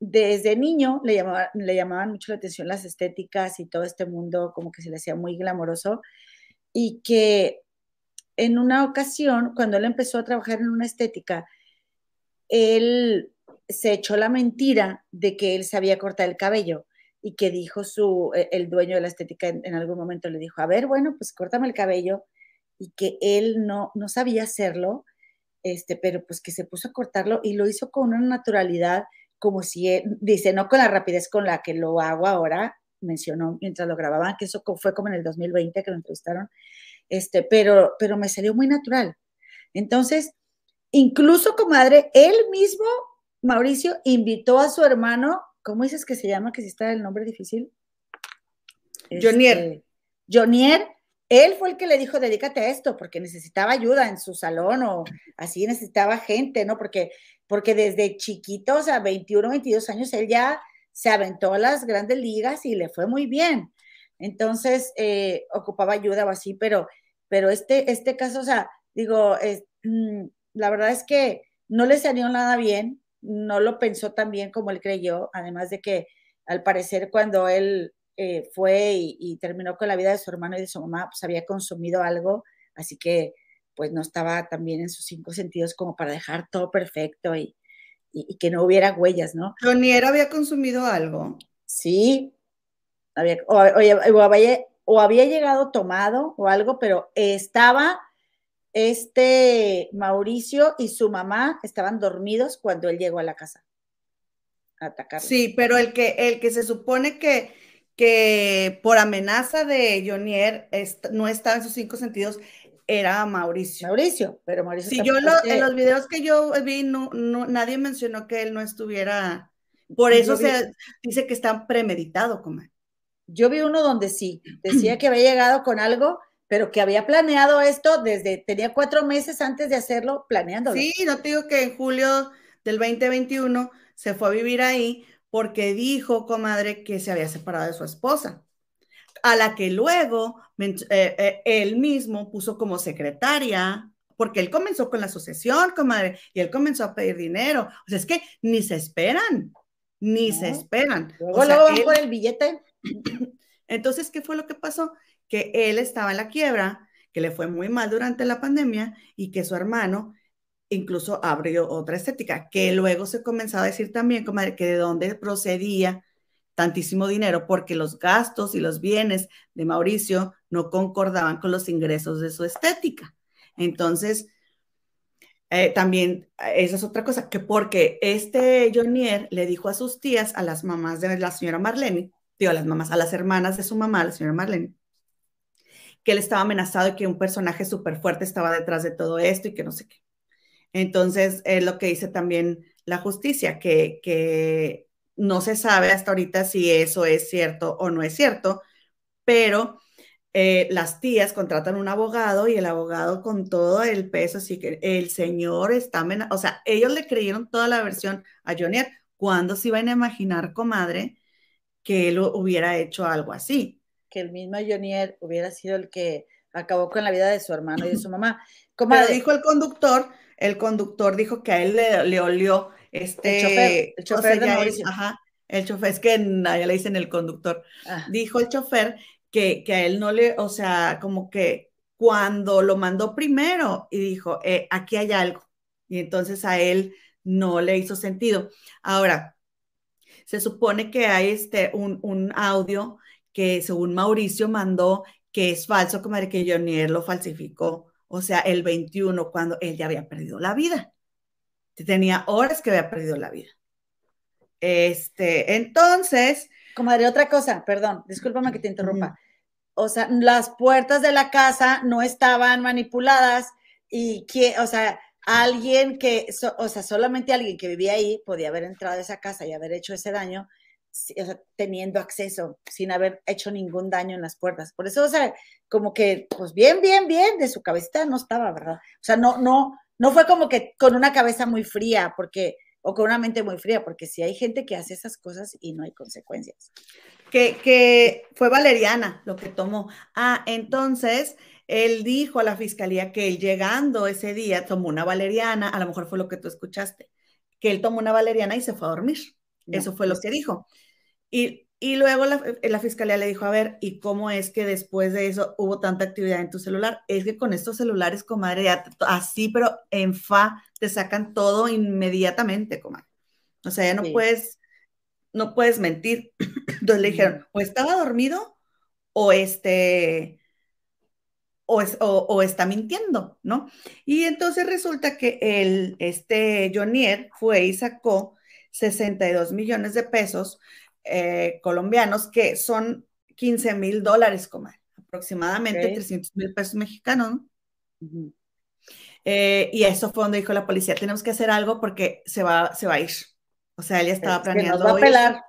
A: desde niño le, le llamaban mucho la atención las estéticas y todo este mundo como que se le hacía muy glamoroso y que en una ocasión, cuando él empezó a trabajar en una estética, él se echó la mentira de que él sabía cortar el cabello y que dijo su, e, el dueño de la estética en, algún momento le dijo, a ver, bueno, pues córtame el cabello y que él no, no sabía hacerlo, este, pero pues que se puso a cortarlo y lo hizo con una naturalidad como si, dice, no con la rapidez con la que lo hago ahora, mencionó mientras lo grababan, que eso fue como en el 2020 que lo entrevistaron, este, pero, pero me salió muy natural. Entonces, incluso, comadre, él mismo, Mauricio, invitó a su hermano, ¿cómo dices que se llama? Que si está el nombre difícil.
B: Jonier.
A: Este, Jonier él fue el que le dijo, dedícate a esto, porque necesitaba ayuda en su salón o así necesitaba gente, ¿no? Porque, porque desde chiquitos a 21, 22 años, él ya se aventó a las grandes ligas y le fue muy bien. Entonces, eh, ocupaba ayuda o así, pero, pero este, este caso, o sea, digo, mm, la verdad es que no le salió nada bien, no lo pensó tan bien como él creyó, además de que al parecer cuando él eh, fue y, terminó con la vida de su hermano y de su mamá, pues había consumido algo, así que pues no estaba también en sus cinco sentidos como para dejar todo perfecto y, que no hubiera huellas, ¿no?
B: ¿Jonier había consumido algo?
A: Sí, había, o, había, o había llegado tomado o algo, pero estaba este Mauricio y su mamá estaban dormidos cuando él llegó a la casa
B: a atacar. Sí, pero el que, el que se supone que, que por amenaza de Jonier no estaba en sus cinco sentidos era Mauricio.
A: Mauricio, pero Mauricio.
B: Sí, yo en los videos que yo vi, no, nadie mencionó que él no estuviera. Por eso se dice que está premeditado, como.
A: Yo vi uno donde sí, decía que había llegado con algo pero que había planeado esto desde, tenía cuatro meses antes de hacerlo, planeando.
B: Sí, no te digo que en julio del 2021 se fue a vivir ahí porque dijo, comadre, que se había separado de su esposa, a la que luego eh, eh, él mismo puso como secretaria, porque él comenzó con la asociación, comadre, y él comenzó a pedir dinero. O sea, es que ni se esperan, ni se esperan.
A: Luego, luego van por el billete.
B: Entonces, ¿qué fue lo que pasó? Que él estaba en la quiebra, que le fue muy mal durante la pandemia y que su hermano incluso abrió otra estética, que luego se comenzaba a decir también, comadre, que de dónde procedía tantísimo dinero, porque los gastos y los bienes de Mauricio no concordaban con los ingresos de su estética. Entonces, eh, también, esa es otra cosa, que porque este Jonier le dijo a sus tías, a las mamás de la señora Marlene, digo, a las mamás, a las hermanas de su mamá, la señora Marlene, que él estaba amenazado y que un personaje súper fuerte estaba detrás de todo esto y que no sé qué. Entonces, es lo que dice también la justicia, que, que no se sabe hasta ahorita si eso es cierto o no es cierto, pero eh, las tías contratan un abogado y el abogado con todo el peso, así que el señor está amenazado, o sea, ellos le creyeron toda la versión a Johnny ¿Cuándo se iban a imaginar, comadre, que él hubiera hecho algo así?
A: Que el mismo Jonier hubiera sido el que acabó con la vida de su hermano y de su mamá.
B: Como dijo el conductor, el conductor dijo que a él le, olió este...
A: El chofer, el chofer de Mauricio.
B: Ajá, el chofer, es que ya le dicen el conductor. Ah. Dijo el chofer que, que a él no le, o sea, como que cuando lo mandó primero y dijo, eh, aquí hay algo. Y entonces a él no le hizo sentido. Ahora, se supone que hay este, un, un audio que según Mauricio mandó, que es falso, como de que Jonier lo falsificó, o sea, el 21, cuando él ya había perdido la vida. Tenía horas que había perdido la vida. Este, entonces.
A: Comadre, otra cosa, perdón, discúlpame que te interrumpa. O sea, las puertas de la casa no estaban manipuladas y que, o sea, alguien que, o sea, solamente alguien que vivía ahí podía haber entrado a esa casa y haber hecho ese daño teniendo acceso sin haber hecho ningún daño en las puertas. Por eso, o sea, como que, pues bien, bien, bien, de su cabecita no estaba, ¿verdad? O sea, no, no, no fue como que con una cabeza muy fría, porque, o con una mente muy fría, porque si hay gente que hace esas cosas y no hay consecuencias.
B: Que, que fue Valeriana lo que tomó. Ah, entonces, él dijo a la fiscalía que él llegando ese día tomó una valeriana, a lo mejor fue lo que tú escuchaste, que él tomó una valeriana y se fue a dormir. Eso fue lo que dijo. Y, luego eh, la, fiscalía le dijo, a ver, ¿y cómo es que después de eso hubo tanta actividad en tu celular? Es que con estos celulares, comadre, así, pero en fa, te sacan todo inmediatamente, comadre. O sea, ya no puedes, no puedes mentir. Entonces le dijeron, o estaba dormido o este, o, o, está mintiendo, ¿no? Y entonces resulta que el, este Jonier fue y sacó 62 millones de pesos eh, colombianos, que son 15 mil dólares, aproximadamente 300 mil pesos mexicanos. Eh, y eso fue donde dijo la policía, tenemos que hacer algo porque se va, se va a ir. O sea, él ya estaba planeando.
A: va a pelar.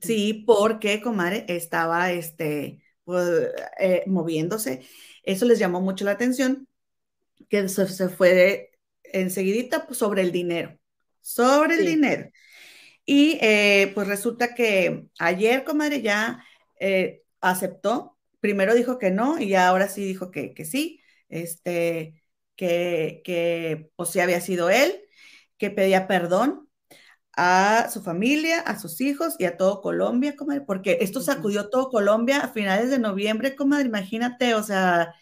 B: Sí, porque, comadre, estaba este, pues, eh, moviéndose. Eso les llamó mucho la atención, que se, se fue enseguidita pues, sobre el dinero, sobre el dinero. Y eh, pues resulta que ayer, comadre, ya eh, aceptó. Primero dijo que no y ahora sí dijo que, que sí, este, que, que pues sí había sido él, que pedía perdón a su familia, a sus hijos y a todo Colombia, comadre, porque esto sacudió todo Colombia a finales de noviembre, comadre, imagínate, o sea,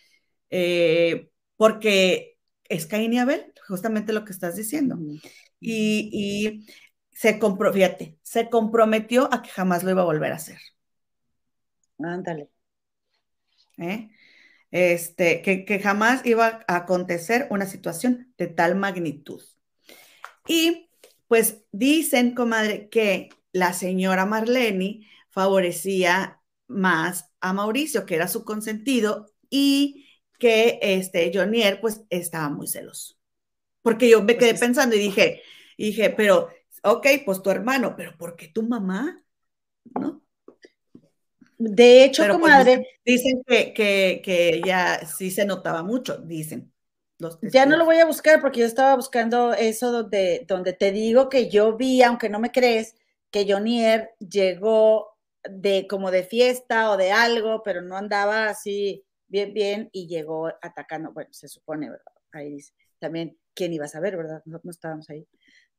B: eh, porque es Caín y Abel, justamente lo que estás diciendo. Y, y se, fíjate, se comprometió a que jamás lo iba a volver a hacer.
A: Ándale.
B: ¿Eh? Este, que, que jamás iba a acontecer una situación de tal magnitud. Y pues dicen, comadre, que la señora Marlene favorecía más a Mauricio, que era su consentido, y que este Jonier pues estaba muy celoso. Porque yo me quedé pues pensando y dije, dije, pero, ok, pues tu hermano, pero ¿por qué tu mamá? ¿No?
A: De hecho, pues, comadre.
B: dicen, que, que, que ya sí se notaba mucho, dicen
A: ya no lo voy a buscar porque yo estaba buscando eso donde, donde te digo que yo vi, aunque no me crees, que Jonier llegó de como de fiesta o de algo, pero no andaba así bien, bien y llegó atacando. Bueno, se supone, ¿verdad? Ahí dice. También, ¿quién iba a saber, verdad? No, no estábamos ahí.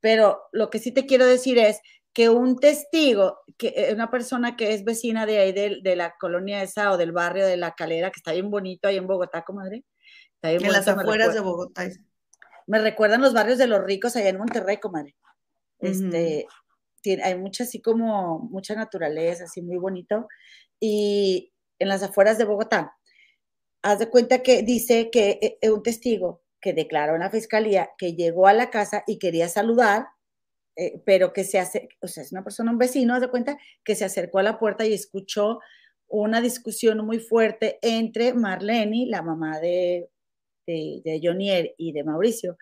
A: Pero lo que sí te quiero decir es que un testigo, que eh, una persona que es vecina de ahí, de, de la colonia esa o del barrio de La Calera, que está bien bonito ahí en Bogotá, comadre,
B: en las afueras de Bogotá.
A: Me recuerdan los barrios de los ricos allá en Monterrey, comadre. Este, hay mucha así como, mucha naturaleza, así muy bonito. Y en las afueras de Bogotá, haz de cuenta que dice que eh, eh, un testigo que declaró en la fiscalía que llegó a la casa y quería saludar, eh, pero que se hace, o sea, es una persona, un vecino, haz de cuenta que se acercó a la puerta y escuchó una discusión muy fuerte entre Marlene, la mamá de de, Jonier y de Mauricio.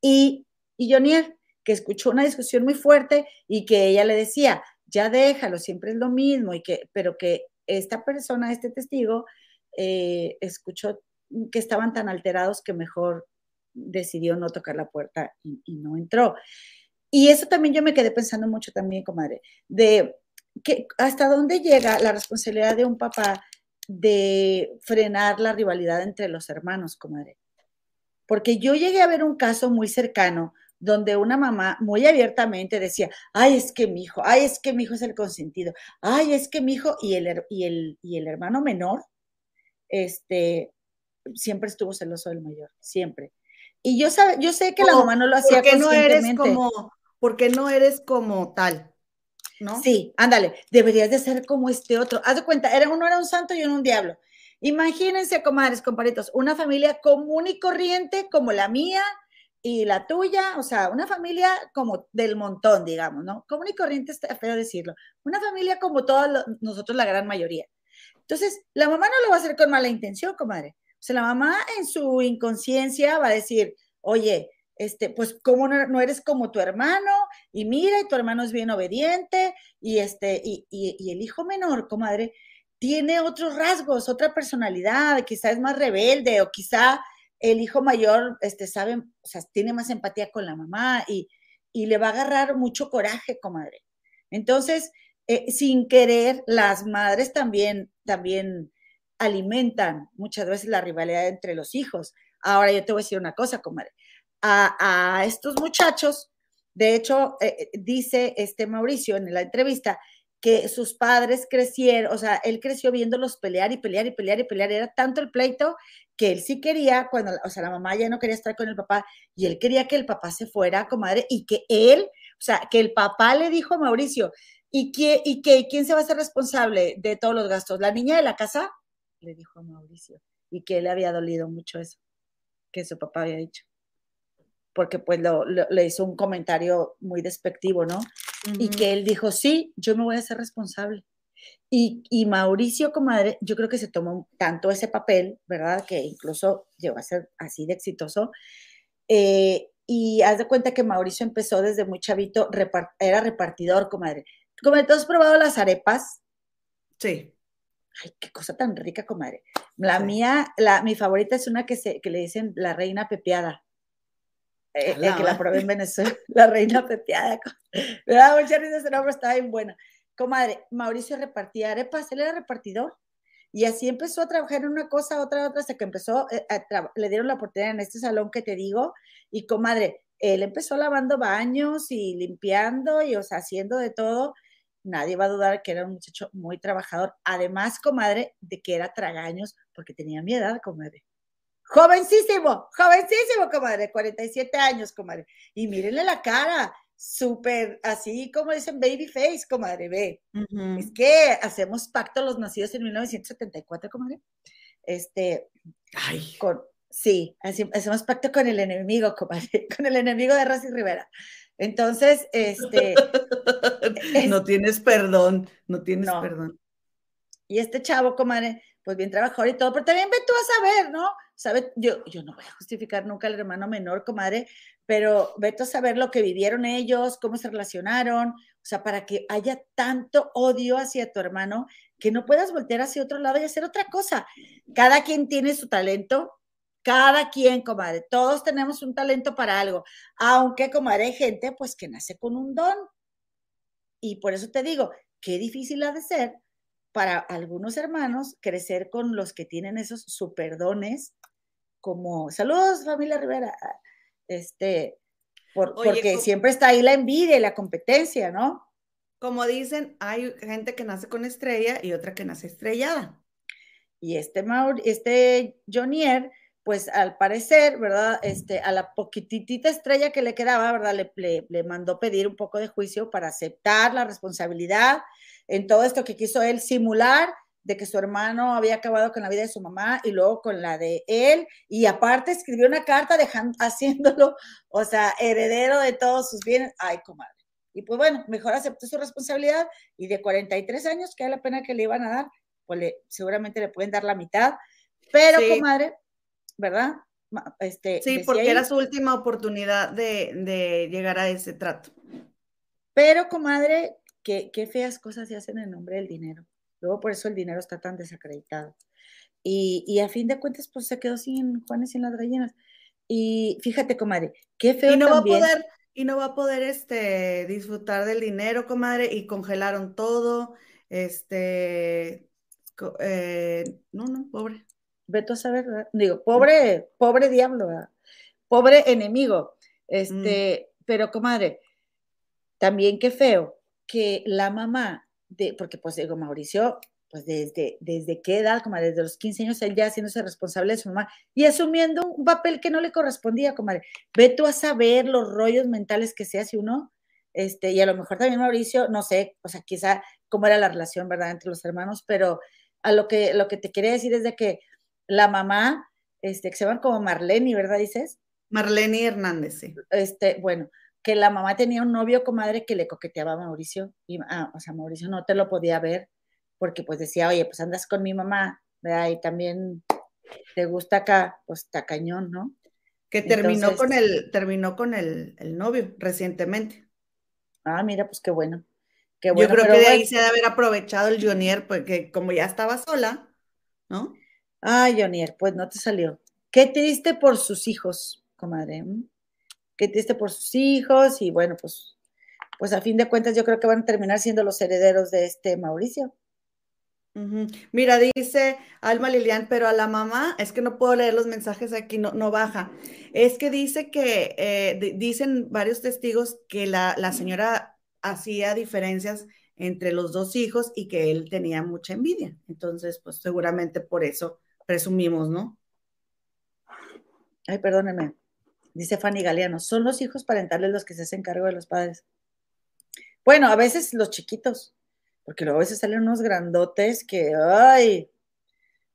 A: Y, y Jonier, que escuchó una discusión muy fuerte y que ella le decía, ya déjalo, siempre es lo mismo, y que, pero que esta persona, este testigo, eh, escuchó que estaban tan alterados que mejor decidió no tocar la puerta y, no entró. Y eso también yo me quedé pensando mucho también, comadre, de que hasta dónde llega la responsabilidad de un papá de frenar la rivalidad entre los hermanos, comadre. Porque yo llegué a ver un caso muy cercano donde una mamá muy abiertamente decía, ay, es que mi hijo, ay, es que mi hijo es el consentido, ay, es que mi hijo y el, y el, y el hermano menor, este, siempre estuvo celoso del mayor, siempre. Y yo, sabe, yo sé que la mamá no lo hacía
B: porque no eres como Porque no eres como tal, ¿no?
A: Sí, ándale, deberías de ser como este otro. Haz de cuenta, era uno era un santo y uno un diablo. Imagínense, comadres, comparitos, una familia común y corriente como la mía y la tuya, o sea, una familia como del montón, digamos, ¿no? Común y corriente está feo decirlo. Una familia como todos nosotros, la gran mayoría. Entonces, la mamá no lo va a hacer con mala intención, comadre. O sea, la mamá en su inconsciencia va a decir, oye, este, pues, ¿cómo no, eres como tu hermano? Y mira, y tu hermano es bien obediente, y este, y, y el hijo menor, comadre, tiene otros rasgos, otra personalidad, quizá es más rebelde o quizá el hijo mayor este, sabe, o sea, tiene más empatía con la mamá y, le va a agarrar mucho coraje, comadre. Entonces, eh, sin querer, las madres también, también alimentan muchas veces la rivalidad entre los hijos. Ahora yo te voy a decir una cosa, comadre. A, estos muchachos, de hecho, eh, eh, dice este Mauricio en la entrevista que sus padres crecieron, o sea, él creció viéndolos pelear y pelear y pelear y pelear. Era tanto el pleito que él sí quería, cuando, o sea, la mamá ya no quería estar con el papá y él quería que el papá se fuera, comadre, y que él, o sea, que el papá le dijo a Mauricio, ¿y, qué, y qué, quién se va a hacer responsable de todos los gastos? ¿La niña de la casa? Le dijo a Mauricio. Y que le había dolido mucho eso, que su papá había dicho. Porque pues le hizo un comentario muy despectivo, ¿no? y que él dijo, sí, yo me voy a hacer responsable. Y, y, Mauricio, comadre, yo creo que se tomó tanto ese papel, ¿verdad? Que incluso llegó a ser así de exitoso. Eh, y haz de cuenta que Mauricio empezó desde muy chavito, era repartidor, comadre. Como ¿tú has probado las arepas?
B: Sí.
A: Ay, qué cosa tan rica, comadre. La mía, la, mi favorita es una que, se, que le dicen la reina pepeada. Eh, eh, que la probé en Venezuela, la reina pepeada. Me da mucha risa ese nombre, estaba bien buena. Comadre, Mauricio repartía arepas, él era repartidor. Y así empezó a trabajar en una cosa, otra, otra, hasta que empezó, eh, le dieron la oportunidad en este salón que te digo. Y comadre, él empezó lavando baños y limpiando y, o sea, haciendo de todo. Nadie va a dudar que era un muchacho muy trabajador. Además, comadre, de que era tragaños, porque tenía mi edad, comadre. Jovencísimo, jovencísimo, comadre, 47 años, comadre. Y mírenle la cara, súper, así como dicen baby face, comadre, ve. Es que hacemos pacto los nacidos en 1974, comadre. Este,
B: Ay.
A: con, sí, hacemos pacto con el enemigo, comadre, con el enemigo de Rosy Rivera. Entonces, este.
B: no tienes perdón, no tienes perdón.
A: Y este chavo, comadre, pues bien trabajador y todo, pero también ve tú a saber, ¿no? Sabe, yo, yo no voy a justificar nunca al hermano menor, comadre, pero ve tú a saber lo que vivieron ellos, cómo se relacionaron, o sea, para que haya tanto odio hacia tu hermano que no puedas voltear hacia otro lado y hacer otra cosa. Cada quien tiene su talento, cada quien, comadre, todos tenemos un talento para algo, aunque, comadre, hay gente pues que nace con un don. Y por eso te digo, qué difícil ha de ser para algunos hermanos crecer con los que tienen esos superdones, como, saludos familia Rivera, este, porque siempre está ahí la envidia y la competencia, ¿no?
B: Como dicen, hay gente que nace con estrella y otra que nace estrellada.
A: Y este, Maur, este Jonier, pues al parecer, ¿verdad? Este, a la poquitita estrella que le quedaba, ¿verdad? Le, le, mandó pedir un poco de juicio para aceptar la responsabilidad en todo esto que quiso él simular de que su hermano había acabado con la vida de su mamá y luego con la de él, y aparte escribió una carta dejando, haciéndolo, o sea, heredero de todos sus bienes. Ay, comadre. Y pues bueno, mejor aceptó su responsabilidad y de 43 años, que era la pena que le iban a dar, pues le, seguramente le pueden dar la mitad, pero comadre, ¿verdad? Este,
B: sí, porque era su última oportunidad de, de, llegar a ese trato.
A: Pero, comadre, qué, qué feas cosas se hacen en nombre del dinero. Luego por eso el dinero está tan desacreditado. Y, y a fin de cuentas, pues se quedó sin Juanes y sin las gallinas. Y fíjate, comadre, qué feo
B: y no
A: también.
B: Va a poder, y no va a poder este, disfrutar del dinero, comadre, y congelaron todo. Este, eh, no, no, pobre.
A: Veto a saber, ¿verdad? Digo, pobre, pobre diablo, ¿verdad? Pobre enemigo. Este, mm. pero comadre, también qué feo que la mamá de, porque pues digo, Mauricio, pues desde, desde qué edad, como desde los 15 años, él ya haciéndose responsable de su mamá y asumiendo un papel que no le correspondía, comadre. Ve tú a saber los rollos mentales que se hace uno, este, y a lo mejor también Mauricio, no sé, o sea, quizá cómo era la relación, ¿verdad?, entre los hermanos, pero a lo que, lo que te quería decir es de que la mamá, este, que se van como Marlene, ¿verdad, dices?
B: Marlene Hernández, sí.
A: Este, bueno, que la mamá tenía un novio comadre que le coqueteaba a Mauricio, y, ah, o sea, Mauricio no te lo podía ver, porque pues decía, oye, pues andas con mi mamá, ¿verdad? Y también te gusta acá, pues está cañón, ¿no?
B: Que terminó con el, terminó con el, novio recientemente.
A: Ah, mira, pues qué bueno.
B: Qué bueno Yo creo que de ahí se debe haber aprovechado el Jonier, porque como ya estaba sola, ¿no?
A: Ah, Jonier, pues no te salió. Qué triste por sus hijos, comadre qué triste por sus hijos y bueno, pues, pues a fin de cuentas yo creo que van a terminar siendo los herederos de este Mauricio.
B: Mira, dice Alma Lilian, pero a la mamá, es que no puedo leer los mensajes aquí, no, no baja. Es que dice que, eh, dicen varios testigos que la, la señora hacía diferencias entre los dos hijos y que él tenía mucha envidia. Entonces, pues seguramente por eso presumimos, ¿no?
A: Ay, perdóneme dice Fanny Galeano, son los hijos parentales los que se hacen cargo de los padres. Bueno, a veces los chiquitos, porque luego a veces salen unos grandotes que, ay,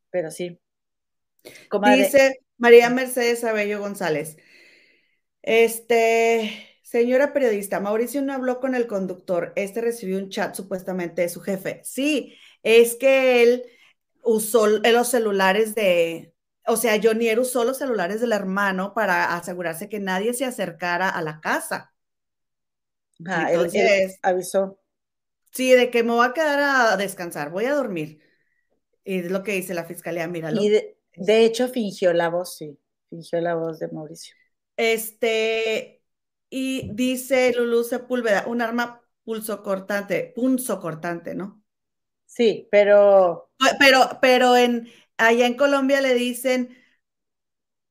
A: pero sí.
B: Dice María Mercedes Abello González, este, señora periodista, Mauricio no habló con el conductor, este recibió un chat supuestamente de su jefe. Sí, es que él usó los celulares de, o sea, Jonier usó los celulares del hermano para asegurarse que nadie se acercara a la casa.
A: Ah, Entonces, avisó.
B: Sí, de que me voy a quedar a descansar, voy a dormir. Y es lo que dice la fiscalía, míralo.
A: Y de, de hecho fingió la voz, sí, fingió la voz de Mauricio.
B: Este, y dice Lulu Sepúlveda, un arma pulso cortante, punzo cortante, ¿no?
A: Sí, pero.
B: Pero, pero en, allá en Colombia le dicen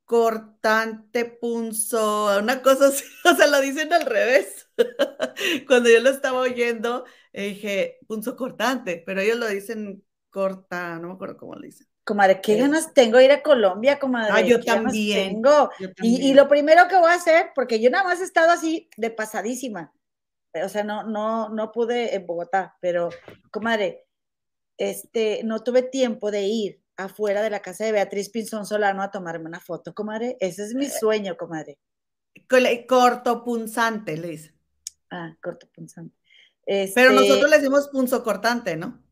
B: cortante punzo, una cosa así, o sea, lo dicen al revés. Cuando yo lo estaba oyendo, dije punzo cortante, pero ellos lo dicen corta, no me acuerdo cómo lo dicen.
A: Comadre, qué ganas tengo de ir a Colombia, comadre.
B: Ah, yo también.
A: Tengo. Y, y, lo primero que voy a hacer, porque yo nada más he estado así de pasadísima, o sea, no, no, no pude en Bogotá, pero, comadre, este, no tuve tiempo de ir afuera de la casa de Beatriz Pinzón Solano a tomarme una foto, comadre. Ese es mi eh, sueño, comadre.
B: Corto punzante, le dice.
A: Ah, corto punzante.
B: Pero nosotros este le decimos punzo cortante, ¿no?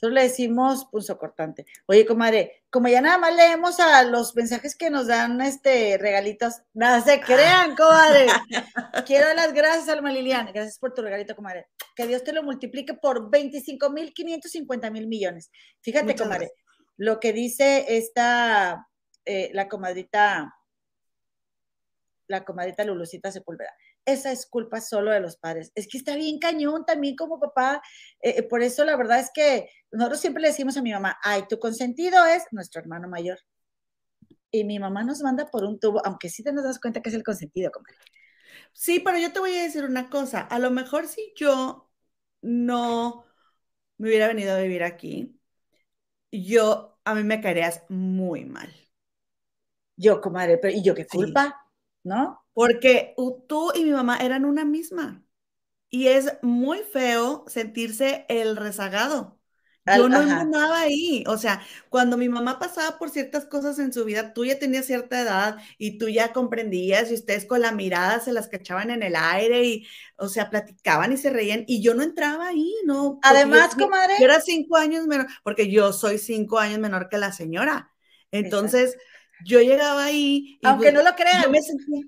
A: Nosotros le decimos punzo cortante. Oye, comadre, como ya nada más leemos a los mensajes que nos dan este regalitos, nada se crean, comadre. Quiero dar las gracias, Alma Lilian. Gracias por tu regalito, comadre. Que Dios te lo multiplique por 25 mil 550 mil millones. Fíjate, comadre, lo que dice esta, eh, la comadrita, la comadrita Lulucita Sepúlveda esa es culpa solo de los padres. Es que está bien cañón también como papá. Eh, eh, por eso la verdad es que nosotros siempre le decimos a mi mamá, ay, tu consentido es nuestro hermano mayor. Y mi mamá nos manda por un tubo, aunque sí te nos das cuenta que es el consentido, comadre.
B: Sí, pero yo te voy a decir una cosa. A lo mejor si yo no me hubiera venido a vivir aquí, yo, a mí me caerías muy mal.
A: Yo, comadre, pero ¿y yo qué culpa? ¿No?
B: Porque tú y mi mamá eran una misma. Y es muy feo sentirse el rezagado. Yo no nada ahí. O sea, cuando mi mamá pasaba por ciertas cosas en su vida, tú ya tenías cierta edad y tú ya comprendías y ustedes con la mirada se las cachaban en el aire y, o sea, platicaban y se reían y yo no entraba ahí, ¿no?
A: Además, comadre.
B: Yo era cinco años menor, porque yo soy cinco años menor que la señora. Entonces, yo llegaba ahí.
A: Y Aunque no lo crean.
B: Yo me sentía,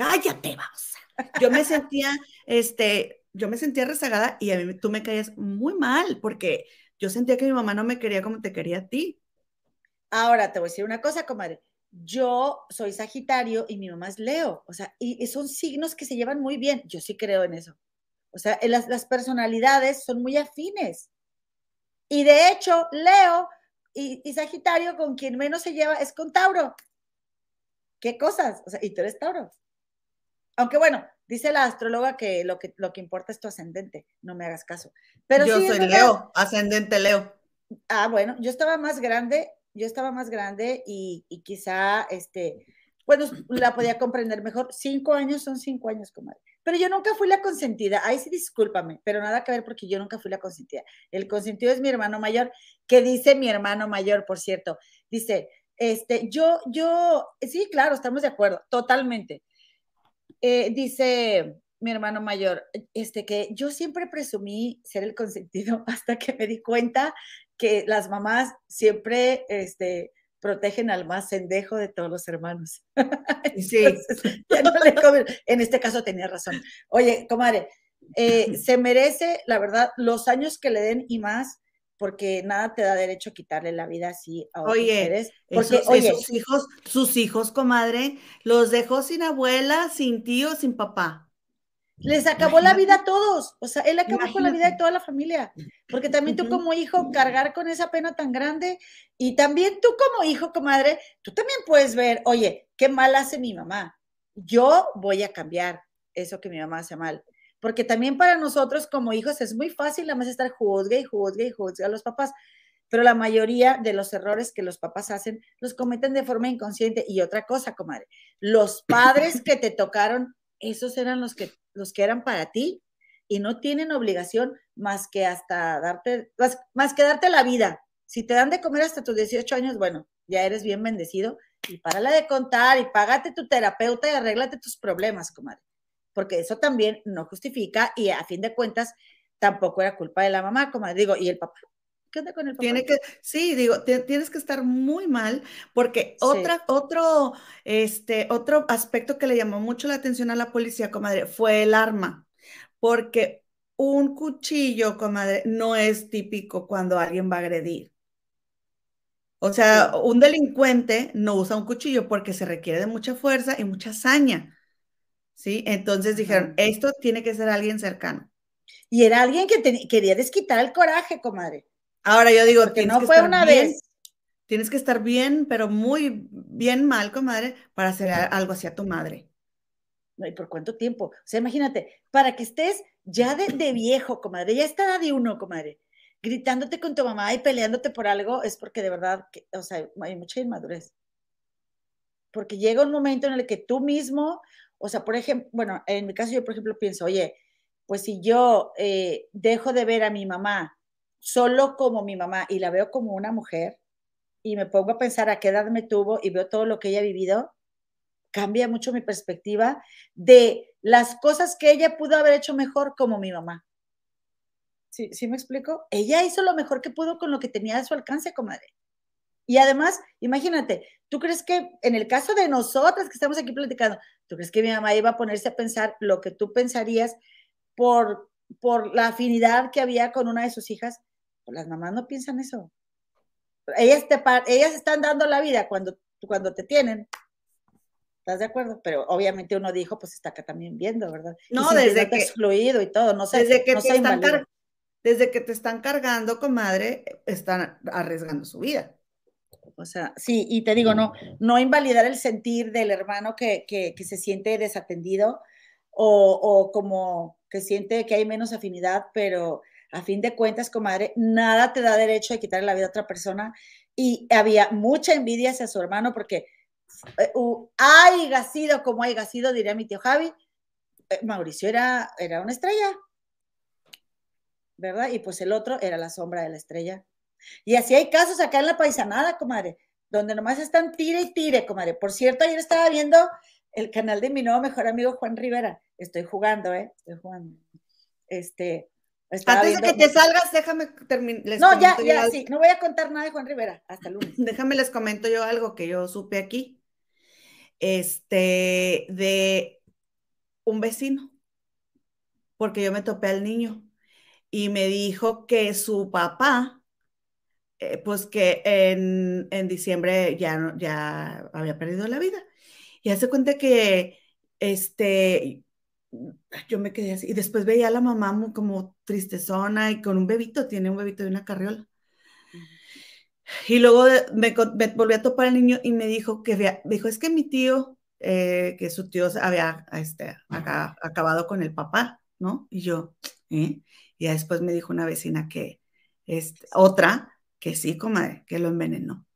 B: cállate, vamos. Yo me sentía, este, yo me sentía rezagada y a mí tú me caías muy mal porque yo sentía que mi mamá no me quería como te quería a ti.
A: Ahora te voy a decir una cosa, comadre. Yo soy Sagitario y mi mamá es Leo, o sea, y, son signos que se llevan muy bien. Yo sí creo en eso. O sea, las, las personalidades son muy afines. Y de hecho, Leo y, y, Sagitario con quien menos se lleva es con Tauro. ¿Qué cosas? O sea, y tú eres Tauro. Aunque bueno, dice la astróloga que lo que, lo que importa es tu ascendente, no me hagas caso. Pero
B: yo soy Leo, ascendente Leo.
A: Ah, bueno, yo estaba más grande, yo estaba más grande y, quizá, este, bueno, la podía comprender mejor. Cinco años son cinco años, comadre. Pero yo nunca fui la consentida. Ahí sí, discúlpame, pero nada que ver porque yo nunca fui la consentida. El consentido es mi hermano mayor, que dice mi hermano mayor, por cierto. Dice, este, yo, yo, sí, claro, estamos de acuerdo, totalmente. Eh, dice mi hermano mayor, este, que yo siempre presumí ser el consentido hasta que me di cuenta que las mamás siempre este, protegen al más sendejo de todos los hermanos.
B: Sí.
A: En este caso tenía razón. Oye, comadre, eh, se merece, la verdad, los años que le den y más, porque nada te da derecho a quitarle la vida así a otros
B: oye, Porque, oye, sus hijos, sus hijos, comadre, los dejó sin abuela, sin tío, sin papá.
A: Les acabó la vida a todos, o sea, él acabó con la vida de toda la familia, porque también tú como hijo cargar con esa pena tan grande y también tú como hijo, comadre, tú también puedes ver, oye, qué mal hace mi mamá, yo voy a cambiar eso que mi mamá hace mal porque también para nosotros como hijos es muy fácil además estar juzgue y juzgue y juzgue a los papás, pero la mayoría de los errores que los papás hacen los cometen de forma inconsciente. Y otra cosa, comadre, los padres que te tocaron, esos eran los que, los que eran para ti y no tienen obligación más que hasta darte, más, más que darte la vida. Si te dan de comer hasta tus 18 años, bueno, ya eres bien bendecido y párala de contar y págate tu terapeuta y arréglate tus problemas, comadre porque eso también no justifica y a fin de cuentas tampoco era culpa de la mamá, como digo, y el papá.
B: ¿Qué onda con el papá? Tiene que, sí, digo, tienes que estar muy mal, porque otra, otro, este, otro aspecto que le llamó mucho la atención a la policía, comadre, fue el arma, porque un cuchillo, comadre, no es típico cuando alguien va a agredir. O sea, un delincuente no usa un cuchillo porque se requiere de mucha fuerza y mucha hazaña. ¿Sí? Entonces dijeron, esto tiene que ser alguien cercano.
A: Y era alguien que quería desquitar el coraje, comadre.
B: Ahora yo digo, que no fue una vez. Tienes que estar bien, pero muy bien mal, comadre, para hacer algo hacia tu madre.
A: No, ¿y por cuánto tiempo? O sea, imagínate, para que estés ya de, viejo, comadre, ya está de uno, comadre, gritándote con tu mamá y peleándote por algo, es porque de verdad, o sea, hay mucha inmadurez. Porque llega un momento en el que tú mismo, o sea, por ejemplo, bueno, en mi caso yo, por ejemplo, pienso, oye, pues si yo eh, dejo de ver a mi mamá solo como mi mamá y la veo como una mujer y me pongo a pensar a qué edad me tuvo y veo todo lo que ella ha vivido, cambia mucho mi perspectiva de las cosas que ella pudo haber hecho mejor como mi mamá. ¿Sí, ¿Sí me explico? Ella hizo lo mejor que pudo con lo que tenía a su alcance, comadre. Y además, imagínate, ¿tú crees que en el caso de nosotras que estamos aquí platicando, ¿tú crees que mi mamá iba a ponerse a pensar lo que tú pensarías por, por la afinidad que había con una de sus hijas? Pues las mamás no piensan eso. Ellas, te, ellas están dando la vida cuando, cuando te tienen. ¿Estás de acuerdo? Pero obviamente uno dijo, pues está acá también viendo, ¿verdad?
B: No, desde que
A: excluido y todo, no sé.
B: Desde que, te están desde que te están cargando, comadre, están arriesgando su vida.
A: O sea, sí, y te digo, no, no invalidar el sentir del hermano que, que, que se siente desatendido o, o, como que siente que hay menos afinidad, pero a fin de cuentas, comadre, nada te da derecho de quitarle la vida a otra persona. Y había mucha envidia hacia su hermano porque eh, hay sido como hay sido, diría mi tío Javi, eh, Mauricio era, era una estrella, ¿verdad? Y pues el otro era la sombra de la estrella. Y así hay casos acá en la paisanada, comadre, donde nomás están tire y tire, comadre. Por cierto, ayer estaba viendo el canal de mi nuevo mejor amigo Juan Rivera. Estoy jugando, ¿eh? Estoy jugando. Este,
B: antes de que te salgas, déjame terminar.
A: No, ya, ya, sí, no voy a contar nada de Juan Rivera, hasta el lunes.
B: Déjame les comento yo algo que yo supe aquí. Este, de un vecino, porque yo me topé al niño y me dijo que su papá, eh, pues que en, en, diciembre ya, ya había perdido la vida. Y hace cuenta que este, yo me quedé así. Y después veía a la mamá como tristezona y con un bebito, tiene un bebito de una carriola. Y luego me, volví a topar al niño y me dijo que había, dijo, es que mi tío, eh, que su tío había este, acabado con el papá, ¿no? Y yo, ¿eh? Y después me dijo una vecina que, es este, otra, que sí, comadre, que lo envenenó.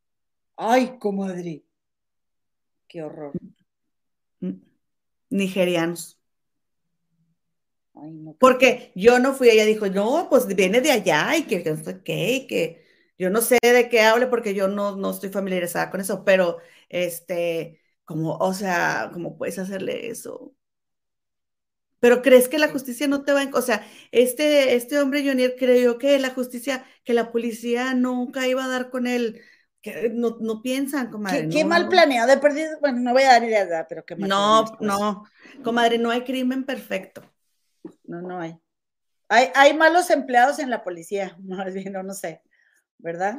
A: Ay, comadre. Qué horror.
B: Mm, nigerianos. Porque yo no fui, ella dijo, no, pues viene de allá y que no sé qué, que yo no sé de qué hable porque yo no, no estoy familiarizada con eso, pero este, como, o sea, ¿cómo puedes hacerle eso? Pero crees que la justicia no te va a... O sea, este, este hombre Jonier creyó que la justicia, que la policía nunca iba a dar con él. Que no, no piensan, comadre.
A: Qué, mal planeado, de perdido. Bueno, no voy a dar ideas, pero qué mal
B: No, no, comadre, no hay crimen perfecto
A: no, no hay. Hay, hay malos empleados en la policía, más bien, no, no sé, ¿verdad?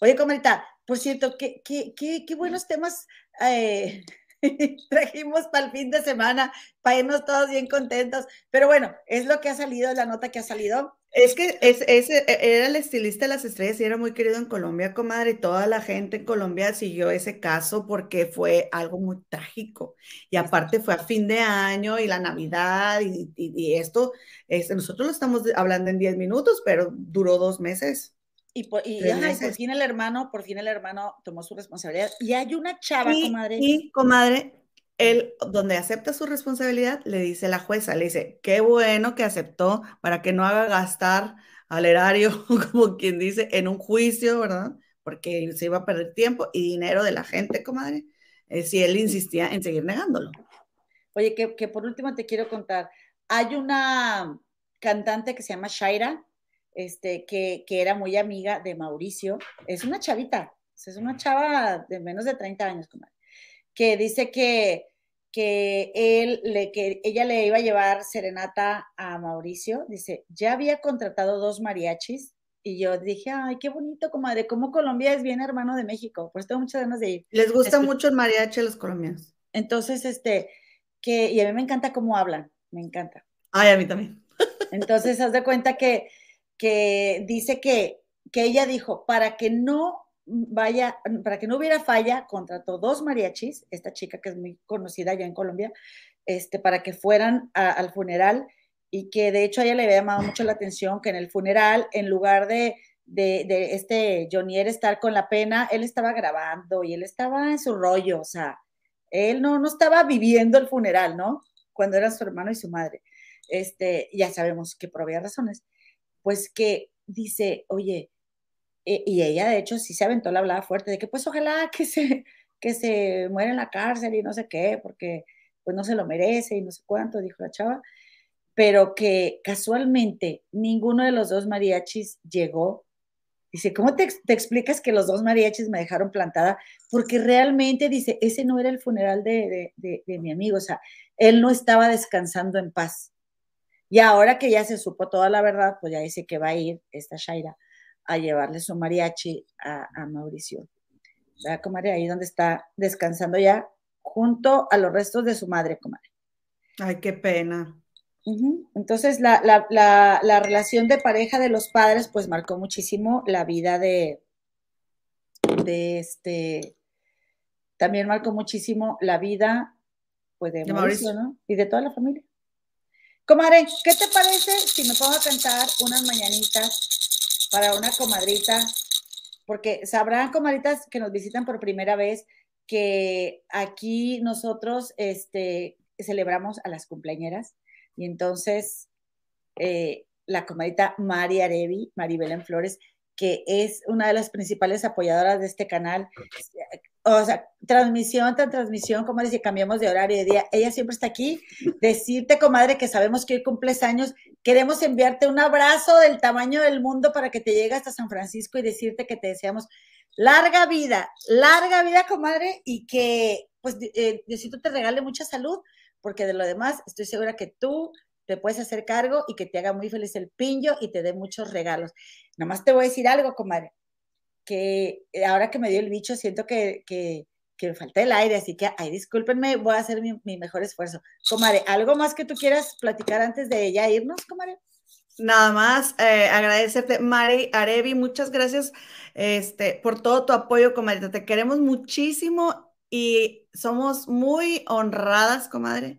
A: Oye, comadita, por cierto, qué, qué, qué, qué buenos temas eh, trajimos para el fin de semana, para irnos todos bien contentos. Pero bueno, es lo que ha salido, la nota que ha salido.
B: Es que es, ese era el estilista de las estrellas y era muy querido en Colombia, comadre. Toda la gente en Colombia siguió ese caso porque fue algo muy trágico. Y aparte fue a fin de año y la Navidad y, esto, es, nosotros lo estamos hablando en 10 minutos, pero duró dos meses.
A: Y, por, fin el hermano, por fin el hermano tomó su responsabilidad. Y hay una chava, comadre.
B: Y, comadre, él, donde acepta su responsabilidad, le dice la jueza, le dice, qué bueno que aceptó para que no haga gastar al erario, como quien dice, en un juicio, ¿verdad? Porque se iba a perder tiempo y dinero de la gente, comadre, eh, si él insistía en seguir negándolo.
A: Oye, que, que, por último te quiero contar, hay una cantante que se llama Shaira, este, que, que era muy amiga de Mauricio, es una chavita, es una chava de menos de 30 años, que dice que, que él le que ella le iba a llevar serenata a Mauricio, dice, ya había contratado dos mariachis y yo dije, ay, qué bonito, comadre, cómo Colombia es bien hermano de México, pues tengo muchas ganas de ir.
B: Les gusta este mucho el mariachi a los colombianos.
A: Entonces, este, que, y a mí me encanta cómo hablan, me encanta.
B: Ay, a mí también.
A: Entonces, haz de cuenta que, que dice que, que ella dijo, para que no vaya, para que no hubiera falla, contrató dos mariachis, esta chica que es muy conocida allá en Colombia, este, para que fueran al funeral y que de hecho a ella le había llamado mucho la atención que en el funeral, en lugar de, de, de este Jonier estar con la pena, él estaba grabando y él estaba en su rollo, o sea, él no, no estaba viviendo el funeral, ¿no? Cuando eran su hermano y su madre. Este, ya sabemos que por obvias razones, pues que dice, oye, eh, y ella de hecho sí se aventó la hablada fuerte de que pues ojalá que se, que se muera en la cárcel y no sé qué, porque pues no se lo merece y no sé cuánto, dijo la chava, pero que casualmente ninguno de los dos mariachis llegó. Dice, ¿cómo te, explicas que los dos mariachis me dejaron plantada? Porque realmente, dice, ese no era el funeral de, de, de mi amigo, o sea, él no estaba descansando en paz. Y ahora que ya se supo toda la verdad, pues ya dice que va a ir esta Shaira a llevarle su mariachi a, Mauricio. ¿Verdad, comadre? Ahí donde está descansando ya, junto a los restos de su madre, comadre.
B: Ay, qué pena.
A: Entonces, la, la, relación de pareja de los padres, pues marcó muchísimo la vida de, de este, también marcó muchísimo la vida, pues, de, Mauricio, ¿no? Y de toda la familia. Comadre, ¿qué te parece si me pongo a cantar unas mañanitas para una comadrita, porque sabrán comadritas que nos visitan por primera vez que aquí nosotros este, celebramos a las cumpleañeras. Y entonces eh, la comadrita Mari Arevi, Maribel Flores, que es una de las principales apoyadoras de este canal, o sea, transmisión tras transmisión, como dice, cambiamos de horario de día. Ella siempre está aquí. Decirte, comadre, que sabemos que hoy cumples años. Queremos enviarte un abrazo del tamaño del mundo para que te llegue hasta San Francisco y decirte que te deseamos larga vida, larga vida, comadre, y que, pues, eh, Diosito te regale mucha salud, porque de lo demás estoy segura que tú te puedes hacer cargo y que te haga muy feliz el pinjo y te dé muchos regalos. Nada más te voy a decir algo, comadre que eh, ahora que me dio el bicho, siento que, que, me falta el aire, así que, ay, discúlpenme, voy a hacer mi, mi, mejor esfuerzo. Comare, ¿algo más que tú quieras platicar antes de ya irnos, Comare?
B: Nada más eh, agradecerte, Mari Arevi, muchas gracias este, por todo tu apoyo, comadre. Te queremos muchísimo y somos muy honradas, comadre,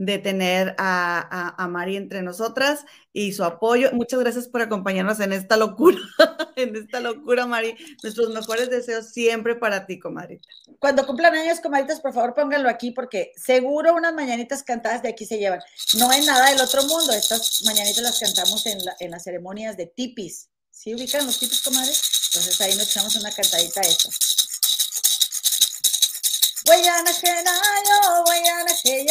B: de tener a, a, Mari entre nosotras y su apoyo. Muchas gracias por acompañarnos en esta locura, en esta locura, Mari. Nuestros mejores deseos siempre para ti, comadrita.
A: Cuando cumplan años, comadritas, por favor pónganlo aquí porque seguro unas mañanitas cantadas de aquí se llevan. No hay nada del otro mundo. Estas mañanitas las cantamos en, en las ceremonias de tipis. ¿Sí ubican los tipis, comadre? Entonces ahí nos echamos una cantadita de eso. Guayana que yo, guayana que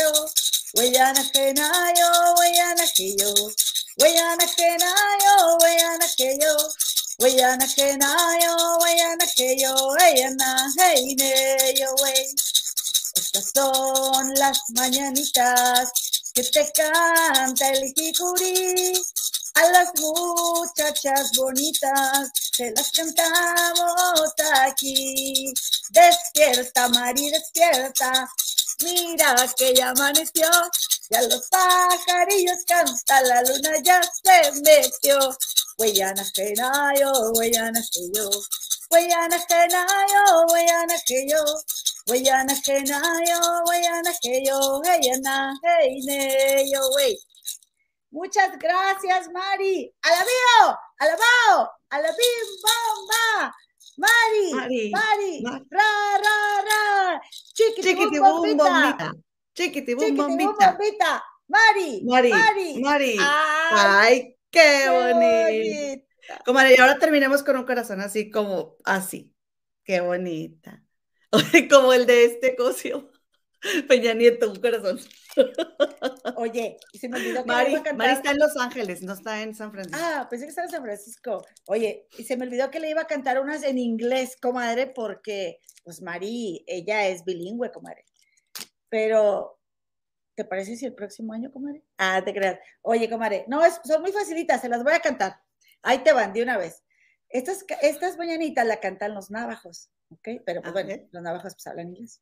A: Weyana que nayo, weyana que yo, weyana que nayo, weyana que yo, weyana que nayo, weyana que yo, hey ne yo. Estas son las mañanitas que te canta el jicuri. A las muchachas bonitas se las cantamos aquí. Despierta, Mari, despierta, Mira que ya amaneció, ya los pajarillos cantan, la luna ya se metió. Huellana que nayo, huellana que yo, huellana que nayo, huellana que yo, huellana que nayo, huellana que yo, huellana, hey, yo, wey. Muchas gracias, Mari. ¡Alabío! ¡Alabao! ¡Alabim, bomba! Mari, Mari, Mari, ra, chiquitibum, bombita,
B: chiquitibum, bombita,
A: bombita, Mari,
B: Mari, Mari, Mari. Ay, qué, bonita. Comadre, y ahora terminemos con un corazón así como así. Qué bonita. Como el de este cosio. Peña Nieto, un corazón.
A: Oye, y se me olvidó que
B: Mari, iba a cantar. Mari está en Los Ángeles, no está en San Francisco.
A: Ah, pensé que estaba en San Francisco. Oye, y se me olvidó que le iba a cantar unas en inglés, comadre, porque, pues Mari, ella es bilingüe, comadre. pero ¿te parece si el próximo año, comadre? Ah, te creas. Oye, comadre, no, es, son muy facilitas, se las voy a cantar. Ahí te van de una vez. Estas, estas mañanitas la cantan los navajos, ¿ok? Pero pues bueno, los navajos pues hablan inglés.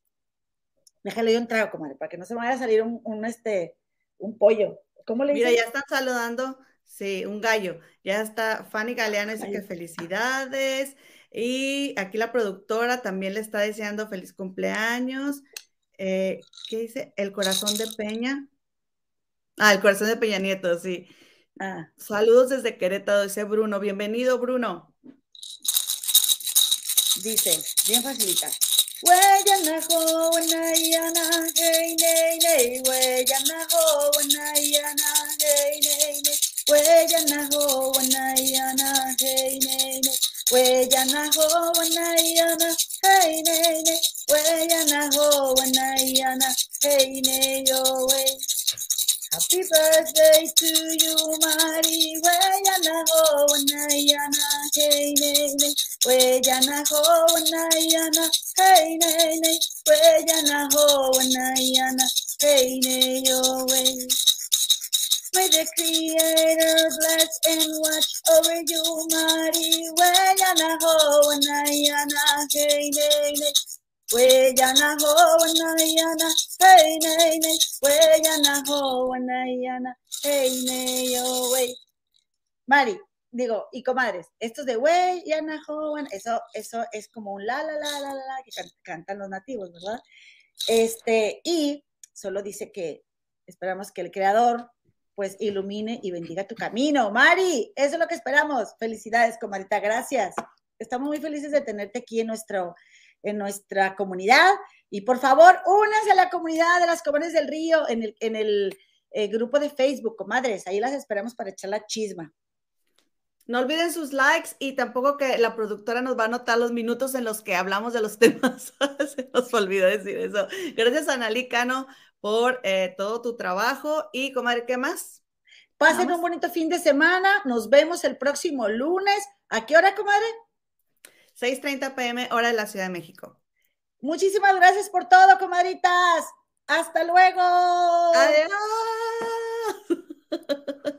A: Déjale yo un trago, comadre, para que no se vaya a salir un, un este, un pollo. ¿Cómo le
B: Mira, ya están saludando, sí, un gallo. Ya está Fanny Galeano, dice que felicidades. Y aquí la productora también le está deseando feliz cumpleaños. Eh, ¿Qué dice? El corazón de Peña. Ah, el corazón de Peña Nieto, sí. Ah. Saludos desde Querétaro, dice Bruno. Bienvenido, Bruno.
A: Dice, bien facilita. Hey, nay, nay, weyanaho, wanayana, hey, hey. Weyana ho wanayana, hey nay nay. Weyana ho wanayana, hey nay yo way. Happy birthday to you, Mari. Weyana ho wanayana, hey nay nay. Weyana ho wanayana, hey nay nay. Weyana ho wanayana, hey nay yo way. May the Creator bless and watch over you, Mari. Weyana ho, wanayana, hey, nay, nay. Weyana ho, wanayana, hey, nay, nay. Weyana ho, wanayana, hey, nay, oh, wey. Mari, digo, y comadres, estos de Weyana ho, eso, eso es como un la, la, la, la, la, que cantan los nativos, ¿verdad? Este, y solo dice que esperamos que el creador pues ilumine y bendiga tu camino. Mari, eso es lo que esperamos. Felicidades, comadita, gracias. Estamos muy felices de tenerte aquí en, nuestro, en nuestra comunidad. Y por favor, únanse a la comunidad de las comadres del río en el, en el eh, grupo de Facebook, comadres. Ahí las esperamos para echar la chisma.
B: No olviden sus likes y tampoco que la productora nos va a anotar los minutos en los que hablamos de los temas. Se nos olvidó decir eso. Gracias, Analí Cano, por eh, todo tu trabajo. Y, comadre, ¿qué más?
A: Pasen un bonito fin de semana. Nos vemos el próximo lunes. ¿A qué hora, comadre?
B: 6:30 pm, hora de la Ciudad de México.
A: Muchísimas gracias por todo, comadritas. Hasta luego.
B: Adiós.